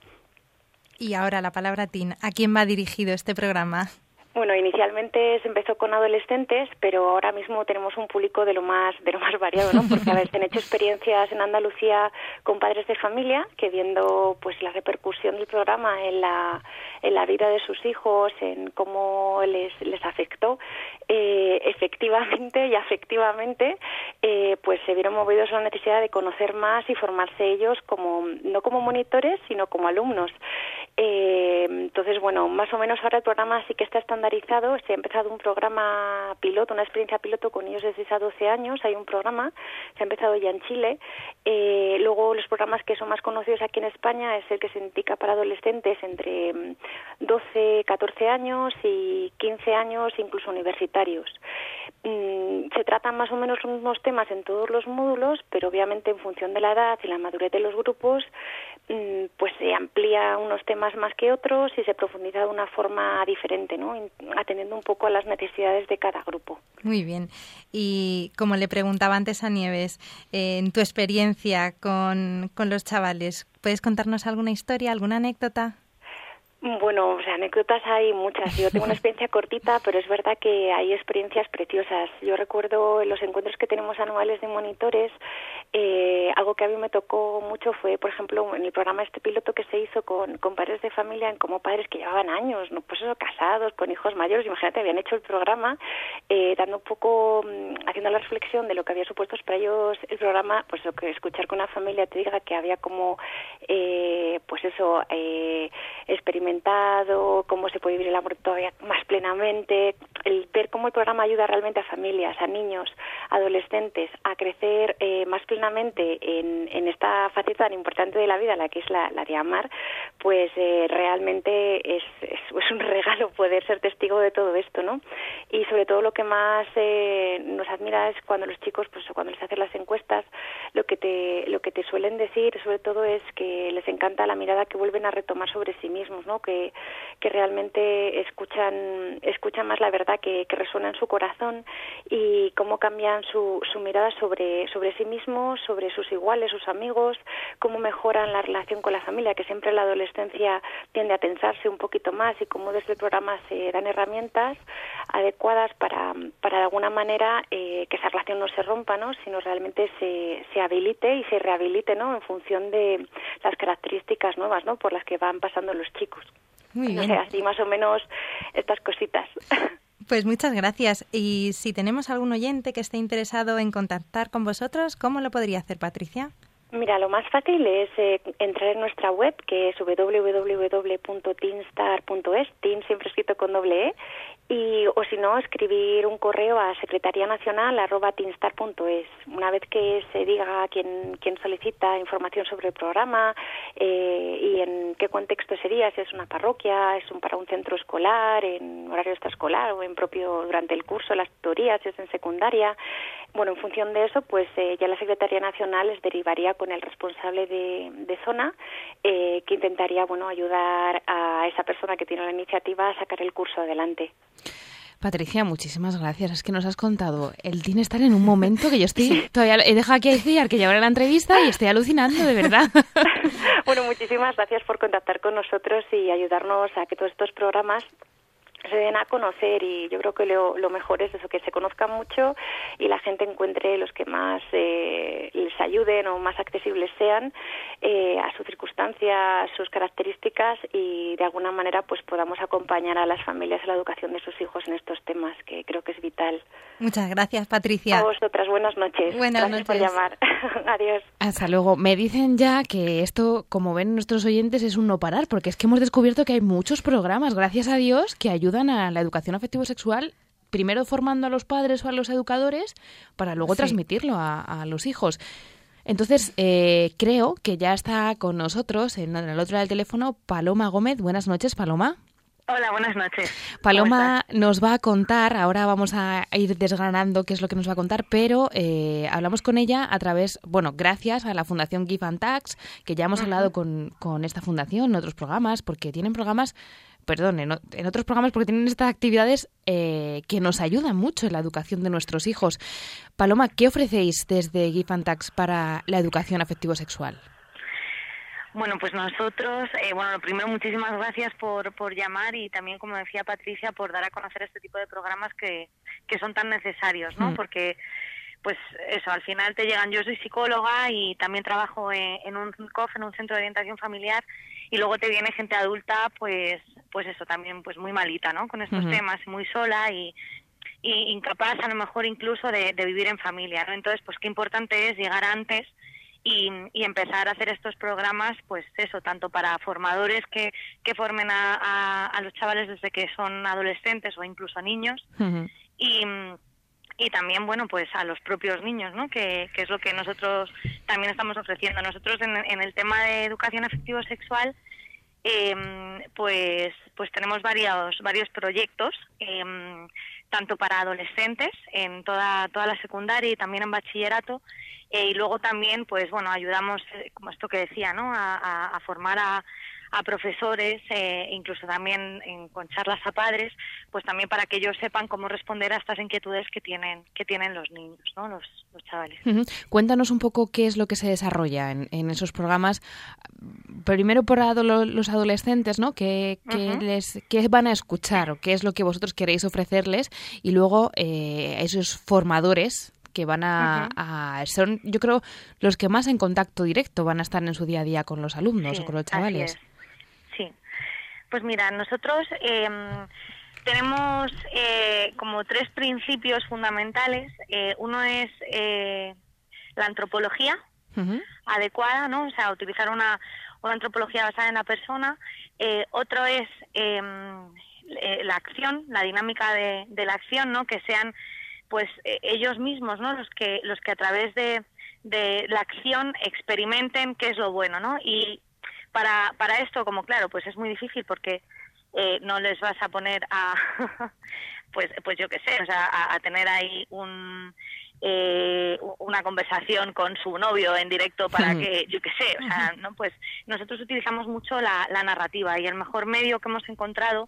[SPEAKER 4] Y ahora la palabra Tin. ¿A quién va dirigido este programa?
[SPEAKER 8] Bueno, inicialmente se empezó con adolescentes, pero ahora mismo tenemos un público de lo más de lo más variado, ¿no? Porque a veces han hecho experiencias en Andalucía con padres de familia que viendo pues la repercusión del programa en la en la vida de sus hijos, en cómo les les afectó, eh, efectivamente y afectivamente, eh, pues se vieron movidos a la necesidad de conocer más y formarse ellos como no como monitores, sino como alumnos. Eh, entonces, bueno, más o menos ahora el programa sí que está estandarizado. Se ha empezado un programa piloto, una experiencia piloto con niños de 6 a 12 años. Hay un programa, se ha empezado ya en Chile. Eh, luego, los programas que son más conocidos aquí en España es el que se indica para adolescentes entre 12, mm, 14 años y 15 años, incluso universitarios. Mm, se tratan más o menos los mismos temas en todos los módulos, pero obviamente en función de la edad y la madurez de los grupos, mm, pues se amplía unos temas más que otros y se profundiza de una forma diferente, ¿no? atendiendo un poco a las necesidades de cada grupo.
[SPEAKER 4] Muy bien. Y como le preguntaba antes a Nieves, en tu experiencia con, con los chavales, ¿puedes contarnos alguna historia, alguna anécdota?
[SPEAKER 8] Bueno, o sea, anécdotas hay muchas. Yo tengo una experiencia cortita, pero es verdad que hay experiencias preciosas. Yo recuerdo en los encuentros que tenemos anuales de monitores, eh, algo que a mí me tocó mucho fue, por ejemplo, en el programa este piloto que se hizo con, con padres de familia, como padres que llevaban años, no pues eso, casados, con hijos mayores, imagínate, habían hecho el programa, eh, dando un poco, mm, haciendo la reflexión de lo que había supuesto para ellos el programa, pues lo que escuchar con una familia te diga que había como, eh, pues eso, eh, cómo se puede vivir el amor todavía más plenamente, el ver cómo el programa ayuda realmente a familias, a niños, adolescentes a crecer eh, más plenamente en, esta faceta tan importante de la vida, la que es la, de amar, pues eh, realmente es, es, un regalo poder ser testigo de todo esto, ¿no? Y sobre todo lo que más eh, nos admira es cuando los chicos, pues cuando les hacen las encuestas, lo que te lo que te suelen decir sobre todo es que les encanta la mirada que vuelven a retomar sobre sí mismos, ¿no? Que, realmente escuchan escuchan más la verdad que, que resuena en su corazón y cómo cambian su, su mirada sobre sobre sí mismos, sobre sus iguales, sus amigos, cómo mejoran la relación con la familia, que siempre la adolescencia tiende a tensarse un poquito más y cómo desde el programa se dan herramientas adecuadas para, para de alguna manera eh, que esa relación no se rompa, ¿no? sino realmente se, se habilite y se rehabilite ¿no? en función de las características nuevas ¿no? por las que van pasando los chicos. Muy bien. así más o menos estas cositas.
[SPEAKER 4] Pues muchas gracias. Y si tenemos algún oyente que esté interesado en contactar con vosotros, ¿cómo lo podría hacer, Patricia?
[SPEAKER 8] Mira, lo más fácil es eh, entrar en nuestra web, que es www.teenstar.es, teen siempre escrito con doble E, y o si no escribir un correo a secretaría nacional una vez que se diga quién, quién solicita información sobre el programa eh, y en qué contexto sería si es una parroquia es un para un centro escolar en horario extraescolar o en propio durante el curso las tutorías si es en secundaria bueno en función de eso pues eh, ya la secretaría nacional les derivaría con el responsable de, de zona eh, que intentaría bueno ayudar a esa persona que tiene la iniciativa a sacar el curso adelante
[SPEAKER 2] Patricia, muchísimas gracias. Es que nos has contado el estar en un momento que yo estoy todavía he dejado aquí a decir que llevaré la entrevista y estoy alucinando, de verdad.
[SPEAKER 8] bueno, muchísimas gracias por contactar con nosotros y ayudarnos a que todos estos programas se den a conocer y yo creo que lo, mejor es eso, que se conozcan mucho y la gente encuentre los que más eh, les ayuden o más accesibles sean eh, a su circunstancia, a sus características y de alguna manera pues podamos acompañar a las familias en la educación de sus hijos en estos temas que creo que es vital.
[SPEAKER 4] Muchas gracias, Patricia.
[SPEAKER 8] A vosotras, buenas noches.
[SPEAKER 4] Buenas
[SPEAKER 8] gracias
[SPEAKER 4] noches.
[SPEAKER 8] por llamar. Adiós.
[SPEAKER 2] Hasta luego. Me dicen ya que esto, como ven nuestros oyentes, es un no parar, porque es que hemos descubierto que hay muchos programas, gracias a Dios, que ayudan a la educación afectivo-sexual primero formando a los padres o a los educadores para luego transmitirlo a, los hijos. Entonces, eh, creo que ya está con nosotros en, el otro lado del teléfono Paloma Gómez. Buenas noches, Paloma.
[SPEAKER 9] Hola, buenas noches.
[SPEAKER 2] Paloma nos va a contar, ahora vamos a ir desgranando qué es lo que nos va a contar, pero eh, hablamos con ella a través, bueno, gracias a la Fundación Give and Tax, que ya hemos hablado con, con esta fundación en otros programas, porque tienen programas perdón, en, otros programas porque tienen estas actividades eh, que nos ayudan mucho en la educación de nuestros hijos. Paloma, ¿qué ofrecéis desde GIFANTAX para la educación afectivo-sexual?
[SPEAKER 9] Bueno, pues nosotros, eh, bueno, primero muchísimas gracias por, por llamar y también, como decía Patricia, por dar a conocer este tipo de programas que, que son tan necesarios, ¿no? Mm. Porque pues eso, al final te llegan, yo soy psicóloga y también trabajo en, un COF, en un centro de orientación familiar, y luego te viene gente adulta, pues, pues eso, también pues muy malita, ¿no? Con estos temas, muy sola y, y, incapaz a lo mejor incluso de, vivir en familia, ¿no? Entonces, pues qué importante es llegar antes y, y, empezar a hacer estos programas, pues eso, tanto para formadores que, que formen a, a, los chavales desde que son adolescentes o incluso niños, y y también, bueno, pues a los propios niños, ¿no? Que, es lo que nosotros también estamos ofreciendo. Nosotros en, el tema de educación afectivo-sexual, em, pues, pues tenemos varios, varios proyectos. Em, tanto para adolescentes en toda, toda la secundaria y también en bachillerato. Eh, y luego también, pues bueno, ayudamos, eh, como esto que decía, ¿no? a formar a, a profesores, eh, incluso también con charlas a padres, pues también para que ellos sepan cómo responder a estas inquietudes que tienen, que tienen los niños, ¿no? los, chavales.
[SPEAKER 2] Cuéntanos un poco qué es lo que se desarrolla en, esos programas, primero por los adolescentes, ¿no? ¿Qué, les, ¿Qué van a escuchar o qué es lo que vosotros queréis ofrecerles? Y luego eh, esos formadores que van a, son yo creo los que más en contacto directo van a estar en su día a día con los alumnos o con los chavales.
[SPEAKER 9] Pues mira, nosotros em, tenemos eh, como tres principios fundamentales. Eh, uno es eh, la antropología adecuada, ¿no? O sea, utilizar una, una antropología basada en la persona. otro es em, la acción, la dinámica de, de, la acción, ¿no? Que sean pues ellos mismos, ¿no? Los que los que a través de, de la acción experimenten qué es lo bueno, ¿no? Y para, para esto, como claro, pues es muy difícil porque eh, no les vas a poner a, pues, pues yo qué sé, o sea, a, tener ahí un, eh, una conversación con su novio en directo para que, yo qué sé, o sea, ¿no? Pues nosotros utilizamos mucho la, la narrativa y el mejor medio que hemos encontrado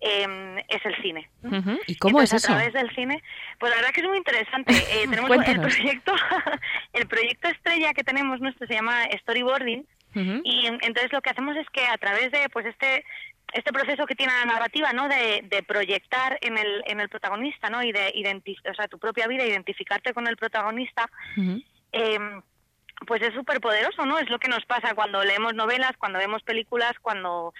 [SPEAKER 9] eh, es el cine.
[SPEAKER 2] ¿Y cómo es eso?
[SPEAKER 9] A través del cine, pues la verdad que es muy interesante. Eh, tenemos el proyecto, el proyecto estrella que tenemos nuestro se llama Storyboarding, y entonces lo que hacemos es que a través de pues este este proceso que tiene la narrativa, ¿no? De, de proyectar en el, en el protagonista, ¿no? Y de o sea, tu propia vida, identificarte con el protagonista, em, pues es súper poderoso, ¿no? Es lo que nos pasa cuando leemos novelas, cuando vemos películas, cuando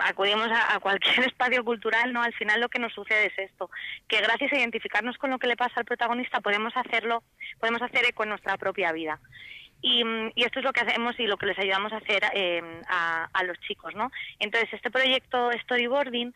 [SPEAKER 9] acudimos a, a, cualquier espacio cultural, ¿no? Al final lo que nos sucede es esto, que gracias a identificarnos con lo que le pasa al protagonista podemos hacerlo, podemos hacer eco en nuestra propia vida. Y, y, esto es lo que hacemos y lo que les ayudamos a hacer eh, a, a, los chicos, ¿no? Entonces, este proyecto Storyboarding,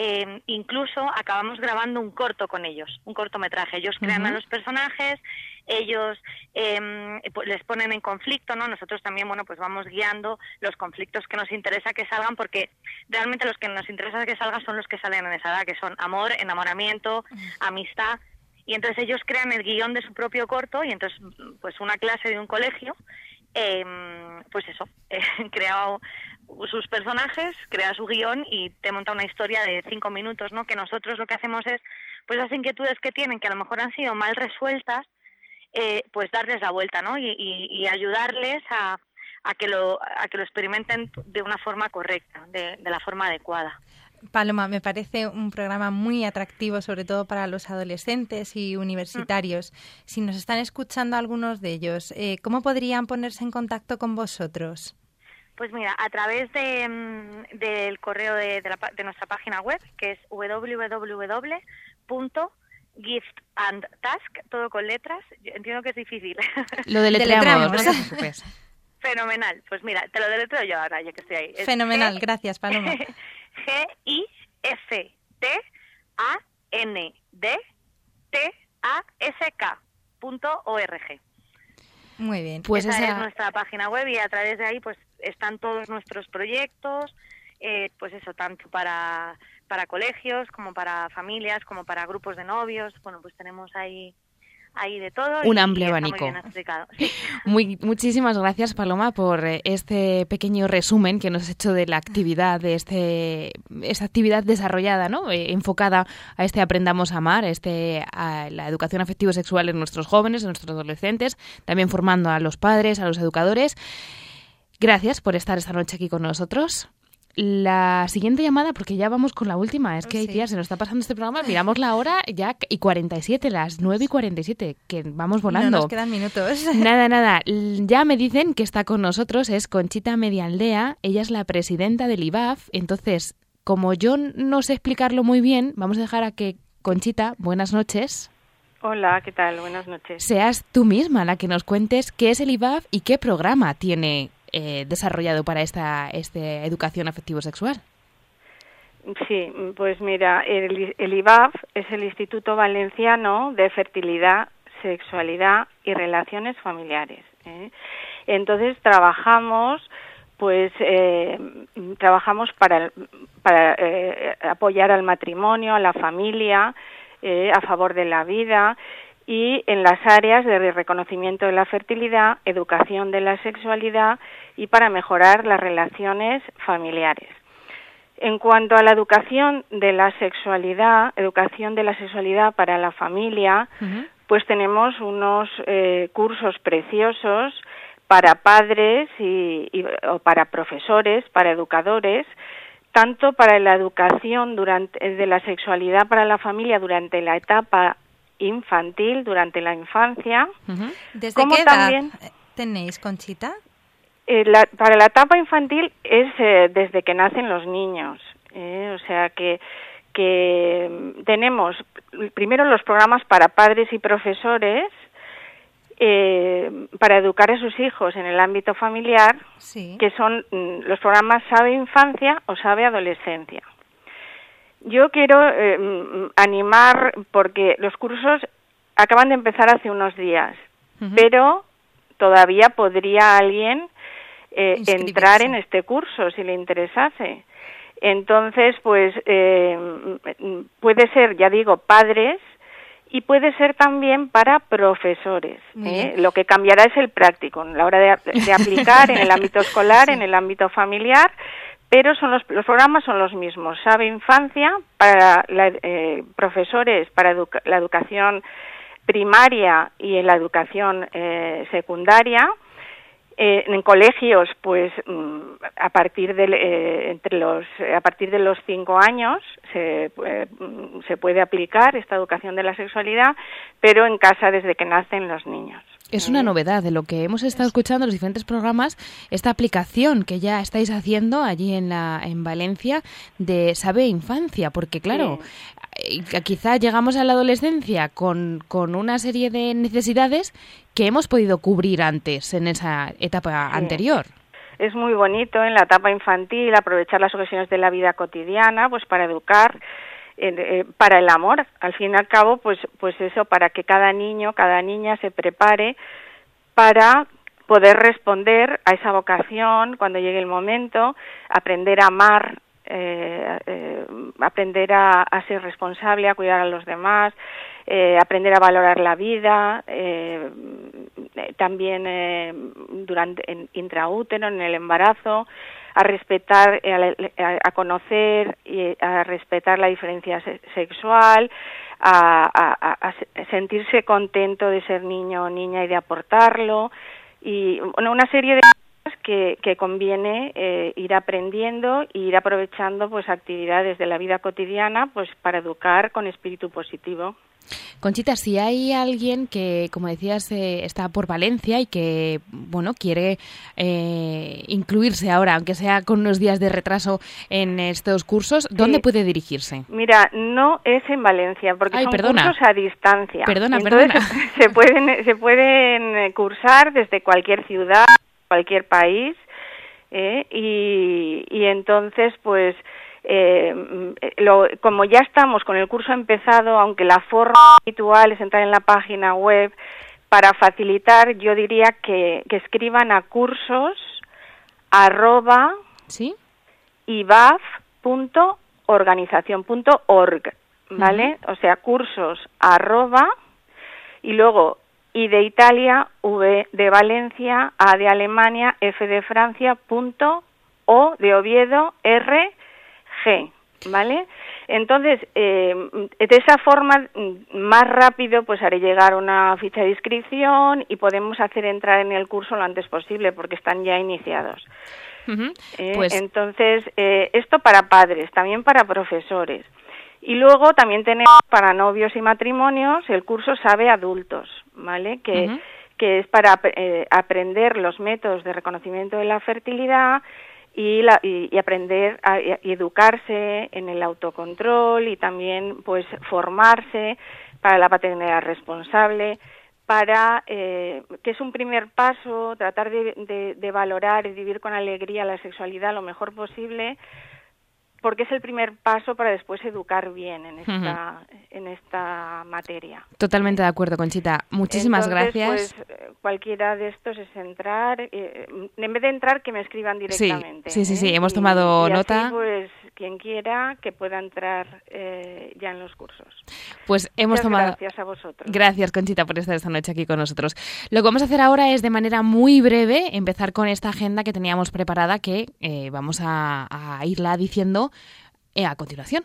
[SPEAKER 9] eh, incluso acabamos grabando un corto con ellos, un cortometraje. Ellos crean a los personajes, ellos eh, les ponen en conflicto, ¿no? Nosotros también, bueno, pues vamos guiando los conflictos que nos interesa que salgan, porque realmente los que nos interesa que salgan son los que salen en esa edad, que son amor, enamoramiento, amistad, y entonces ellos crean el guion de su propio corto y entonces pues una clase de un colegio em, pues eso eh, crea sus personajes crea su guion y te monta una historia de cinco minutos no que nosotros lo que hacemos es pues las inquietudes que tienen que a lo mejor han sido mal resueltas eh, pues darles la vuelta no y, y, ayudarles a, a que lo a que lo experimenten de una forma correcta de, de la forma adecuada
[SPEAKER 4] Paloma, me parece un programa muy atractivo, sobre todo para los adolescentes y universitarios. Si nos están escuchando algunos de ellos, eh, ¿cómo podrían ponerse en contacto con vosotros?
[SPEAKER 9] Pues mira, a través de, mm, del correo de, de, nuestra página web, que es www.giftandtask, todo con letras. Yo entiendo que es difícil.
[SPEAKER 2] Lo deletreamos, no
[SPEAKER 9] Fenomenal. Pues mira, te lo deletreo yo ahora, ya que estoy ahí.
[SPEAKER 4] Fenomenal, gracias, Paloma.
[SPEAKER 9] G-I-F-T-A-N-D-T-A-S-K punto org.
[SPEAKER 4] Muy bien.
[SPEAKER 9] Pues esa, es nuestra página web y a través de ahí pues están todos nuestros proyectos, eh, pues eso, tanto para, para colegios como para familias, como para grupos de novios. Bueno, pues tenemos ahí de todo.
[SPEAKER 2] Un amplio abanico. Muy, muchísimas gracias, Paloma, por eh, este pequeño resumen que nos has hecho de la actividad, de este, esta actividad desarrollada, ¿no? Eh, enfocada a este Aprendamos a Amar, este, a la educación afectivo-sexual en nuestros jóvenes, en nuestros adolescentes, también formando a los padres, a los educadores. Gracias por estar esta noche aquí con nosotros la siguiente llamada, porque ya vamos con la última, es que sí. se nos está pasando este programa, miramos la hora ya y 47, las 9 y 47, que vamos volando.
[SPEAKER 4] No nos quedan minutos.
[SPEAKER 2] Nada, nada, ya me dicen que está con nosotros, es Conchita Medialdea, ella es la presidenta del IBAF, entonces, como yo no sé explicarlo muy bien, vamos a dejar a que Conchita, buenas noches.
[SPEAKER 10] Hola, ¿qué tal? Buenas noches.
[SPEAKER 2] Seas tú misma la que nos cuentes qué es el IBAF y qué programa tiene eh, desarrollado para esta, esta educación afectivo-sexual?
[SPEAKER 10] Sí, pues mira, el, el IBAF es el Instituto Valenciano de Fertilidad, Sexualidad y Relaciones Familiares. ¿eh? Entonces trabajamos pues eh, trabajamos para, para apoyar al matrimonio, a la familia, eh, a favor de la vida y en las áreas de reconocimiento de la fertilidad, educación de la sexualidad y para mejorar las relaciones familiares. En cuanto a la educación de la sexualidad, educación de la sexualidad para la familia, pues tenemos unos eh, cursos preciosos para padres y, o para profesores, para educadores, tanto para la educación durante, de la sexualidad para la familia durante la etapa infantil, durante la infancia,
[SPEAKER 4] ¿Desde como qué edad también tenéis, Conchita?
[SPEAKER 10] Eh, para la etapa infantil es eh, desde que nacen los niños, eh, o sea que que mm, tenemos primero los programas para padres y profesores para educar a sus hijos en el ámbito familiar, que son mm, los programas Sabe Infancia o Sabe Adolescencia. Yo quiero mm, animar porque los cursos acaban de empezar hace unos días, pero todavía podría alguien eh, entrar en este curso si le interesase. Entonces, pues eh, puede ser, ya digo, padres y puede ser también para profesores. ¿eh? Lo que cambiará es el práctico, en la hora de, aplicar en el ámbito escolar, en el ámbito familiar, pero son los, los programas son los mismos. Sabe Infancia para profesores para la educación primaria y en la educación secundaria eh, en colegios, pues mm, a partir de eh, entre los a partir de los cinco años se, eh, mm, se puede aplicar esta educación de la sexualidad, pero en casa desde que nacen los niños.
[SPEAKER 2] Es una novedad de lo que hemos estado escuchando en los diferentes programas, esta aplicación que ya estáis haciendo allí en, la, en Valencia de Sabe Infancia, porque claro, eh, quizá llegamos a la adolescencia con, con, una serie de necesidades que hemos podido cubrir antes, en esa etapa anterior.
[SPEAKER 10] Es muy bonito en la etapa infantil aprovechar las ocasiones de la vida cotidiana pues para educar eh, para el amor. Al fin y al cabo, pues, pues eso, para que cada niño, cada niña se prepare para poder responder a esa vocación cuando llegue el momento, aprender a amar, eh, eh, aprender a, ser responsable, a cuidar a los demás, aprender a valorar la vida, también durante en intraútero, en el embarazo, a respetar, eh, a, conocer y a respetar la diferencia sexual, a, sentirse contento de ser niño o niña y de aportarlo y una serie de cosas que, que conviene eh, ir aprendiendo e ir aprovechando pues actividades de la vida cotidiana pues para educar con espíritu positivo.
[SPEAKER 2] Conchita, si hay alguien que, como decías, eh, está por Valencia y que, bueno, quiere eh, incluirse ahora, aunque sea con unos días de retraso en estos cursos, ¿dónde puede dirigirse?
[SPEAKER 10] Mira, no es en Valencia, porque son cursos a distancia.
[SPEAKER 2] Perdona, perdona.
[SPEAKER 10] Se pueden, se pueden cursar desde cualquier ciudad, cualquier país, ¿eh? y, y entonces, pues eh, lo, como ya estamos con el curso empezado, aunque la forma habitual es entrar en la página web, para facilitar, yo diría que, que escriban a cursos arroba
[SPEAKER 2] ¿Sí?
[SPEAKER 10] ¿vale? O sea, cursos arroba y luego I de Italia, V de Valencia, A de Alemania, F de Francia, punto, O de Oviedo, R G, ¿vale? Entonces, eh, de esa forma, más rápido, pues haré llegar una ficha de inscripción y podemos hacer entrar en el curso lo antes posible, porque están ya iniciados. Eh, pues entonces, eh, esto para padres, también para profesores. Y luego también tenemos para novios y matrimonios el curso Sabe Adultos, ¿vale? Que, que es para aprender los métodos de reconocimiento de la fertilidad, y, la, y, aprender a y educarse en el autocontrol y también pues formarse para la paternidad responsable para eh, que es un primer paso tratar de, de, valorar y vivir con alegría la sexualidad lo mejor posible porque es el primer paso para después educar bien en esta, en esta materia.
[SPEAKER 2] Totalmente de acuerdo, Conchita. Muchísimas
[SPEAKER 10] gracias. Pues, eh, cualquiera de estos es entrar, eh, en vez de entrar, que me escriban directamente.
[SPEAKER 2] Sí, sí, sí, ¿eh? hemos tomado nota.
[SPEAKER 10] pues quien quiera que pueda entrar eh, ya en los cursos.
[SPEAKER 2] Pues hemos tomado.
[SPEAKER 10] Gracias a vosotros.
[SPEAKER 2] Gracias, Conchita, por estar esta noche aquí con nosotros. Lo que vamos a hacer ahora es de manera muy breve empezar con esta agenda que teníamos preparada que eh, vamos a, a irla diciendo a continuación.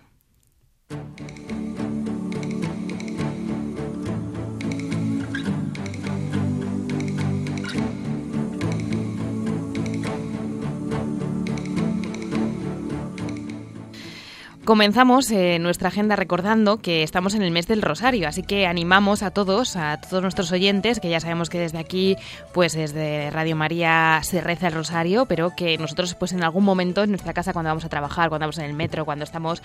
[SPEAKER 2] Comenzamos eh, nuestra agenda recordando que estamos en el mes del Rosario, así que animamos a todos, a todos nuestros oyentes, que ya sabemos que desde aquí, pues desde Radio María se reza el Rosario, pero que nosotros pues en algún momento en nuestra casa cuando vamos a trabajar, cuando vamos en el metro, cuando estamos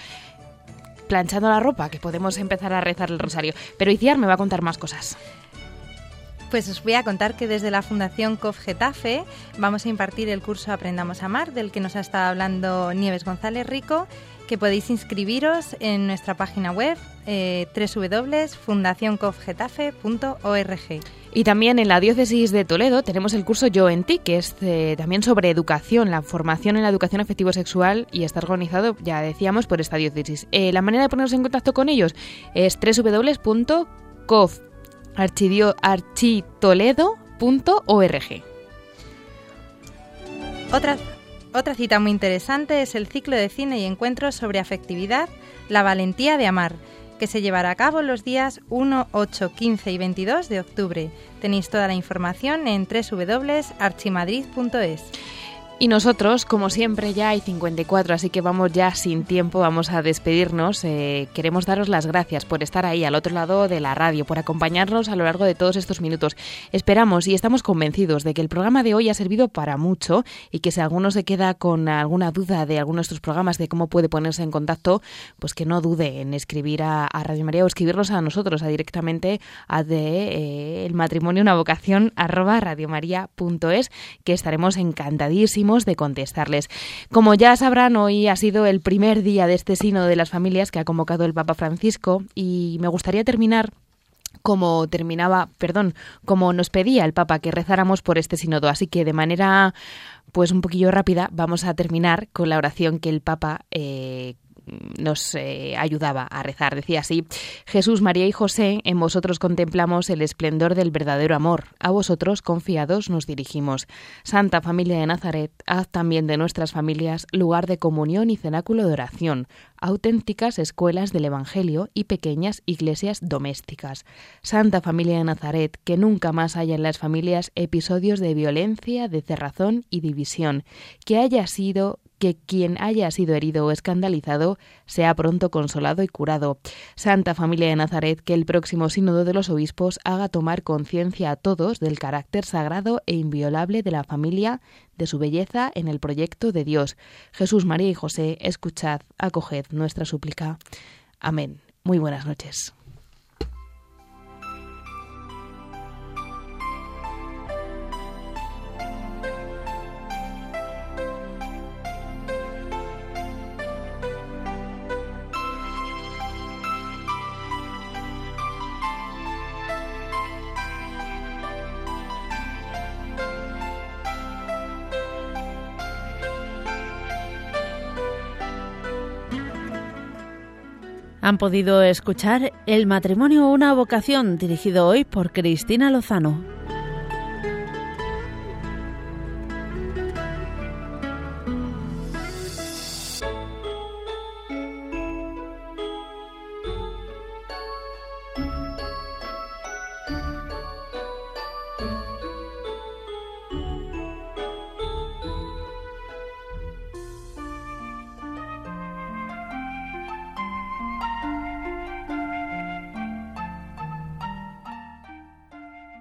[SPEAKER 2] planchando la ropa, que podemos empezar a rezar el Rosario. Pero Iciar me va a contar más cosas.
[SPEAKER 4] Pues os voy a contar que desde la Fundación COF Getafe vamos a impartir el curso Aprendamos a Amar, del que nos ha estado hablando Nieves González Rico, que podéis inscribiros en nuestra página web eh, www.fundacioncofgetafe.org.
[SPEAKER 2] Y también en la diócesis de Toledo tenemos el curso Yo en ti, que es eh, también sobre educación, la formación en la educación afectivo-sexual y está organizado, ya decíamos, por esta diócesis. Eh, la manera de ponernos en contacto con ellos es www.cofarchitoledo.org.
[SPEAKER 4] Otra, otra cita muy interesante es el ciclo de cine y encuentros sobre afectividad, la valentía de amar, que se llevará a cabo los días 1, 8, 15 y 22 de octubre. Tenéis toda la información en www.archimadrid.es.
[SPEAKER 2] Y nosotros, como siempre, ya hay 54, así que vamos ya sin tiempo, vamos a despedirnos. Eh, queremos daros las gracias por estar ahí al otro lado de la radio, por acompañarnos a lo largo de todos estos minutos. Esperamos y estamos convencidos de que el programa de hoy ha servido para mucho y que si alguno se queda con alguna duda de alguno de estos programas, de cómo puede ponerse en contacto, pues que no dude en escribir a, Radio María o escribirnos a nosotros, a directamente a de eh, el matrimonio una vocación arroba radiomaria.es, que estaremos encantadísimos de contestarles. Como ya sabrán, hoy ha sido el primer día de este Sínodo de las Familias que ha convocado el Papa Francisco y me gustaría terminar como terminaba, perdón, como nos pedía el Papa que rezáramos por este sínodo. Así que de manera pues un poquillo rápida vamos a terminar con la oración que el Papa eh, nos eh, ayudaba a rezar. Decía así, Jesús, María y José, en vosotros contemplamos el esplendor del verdadero amor. A vosotros, confiados, nos dirigimos. Santa Familia de Nazaret, haz también de nuestras familias lugar de comunión y cenáculo de oración, auténticas escuelas del Evangelio y pequeñas iglesias domésticas. Santa Familia de Nazaret, que nunca más haya en las familias episodios de violencia, de cerrazón y división, que haya sido que quien haya sido herido o escandalizado sea pronto consolado y curado. Santa Familia de Nazaret, que el próximo sínodo de los obispos haga tomar conciencia a todos del carácter sagrado e inviolable de la familia, de su belleza en el proyecto de Dios. Jesús, María y José, escuchad, acoged nuestra súplica. Amén. Muy buenas noches.
[SPEAKER 1] Han podido escuchar El matrimonio una vocación, dirigido hoy por Cristina Lozano.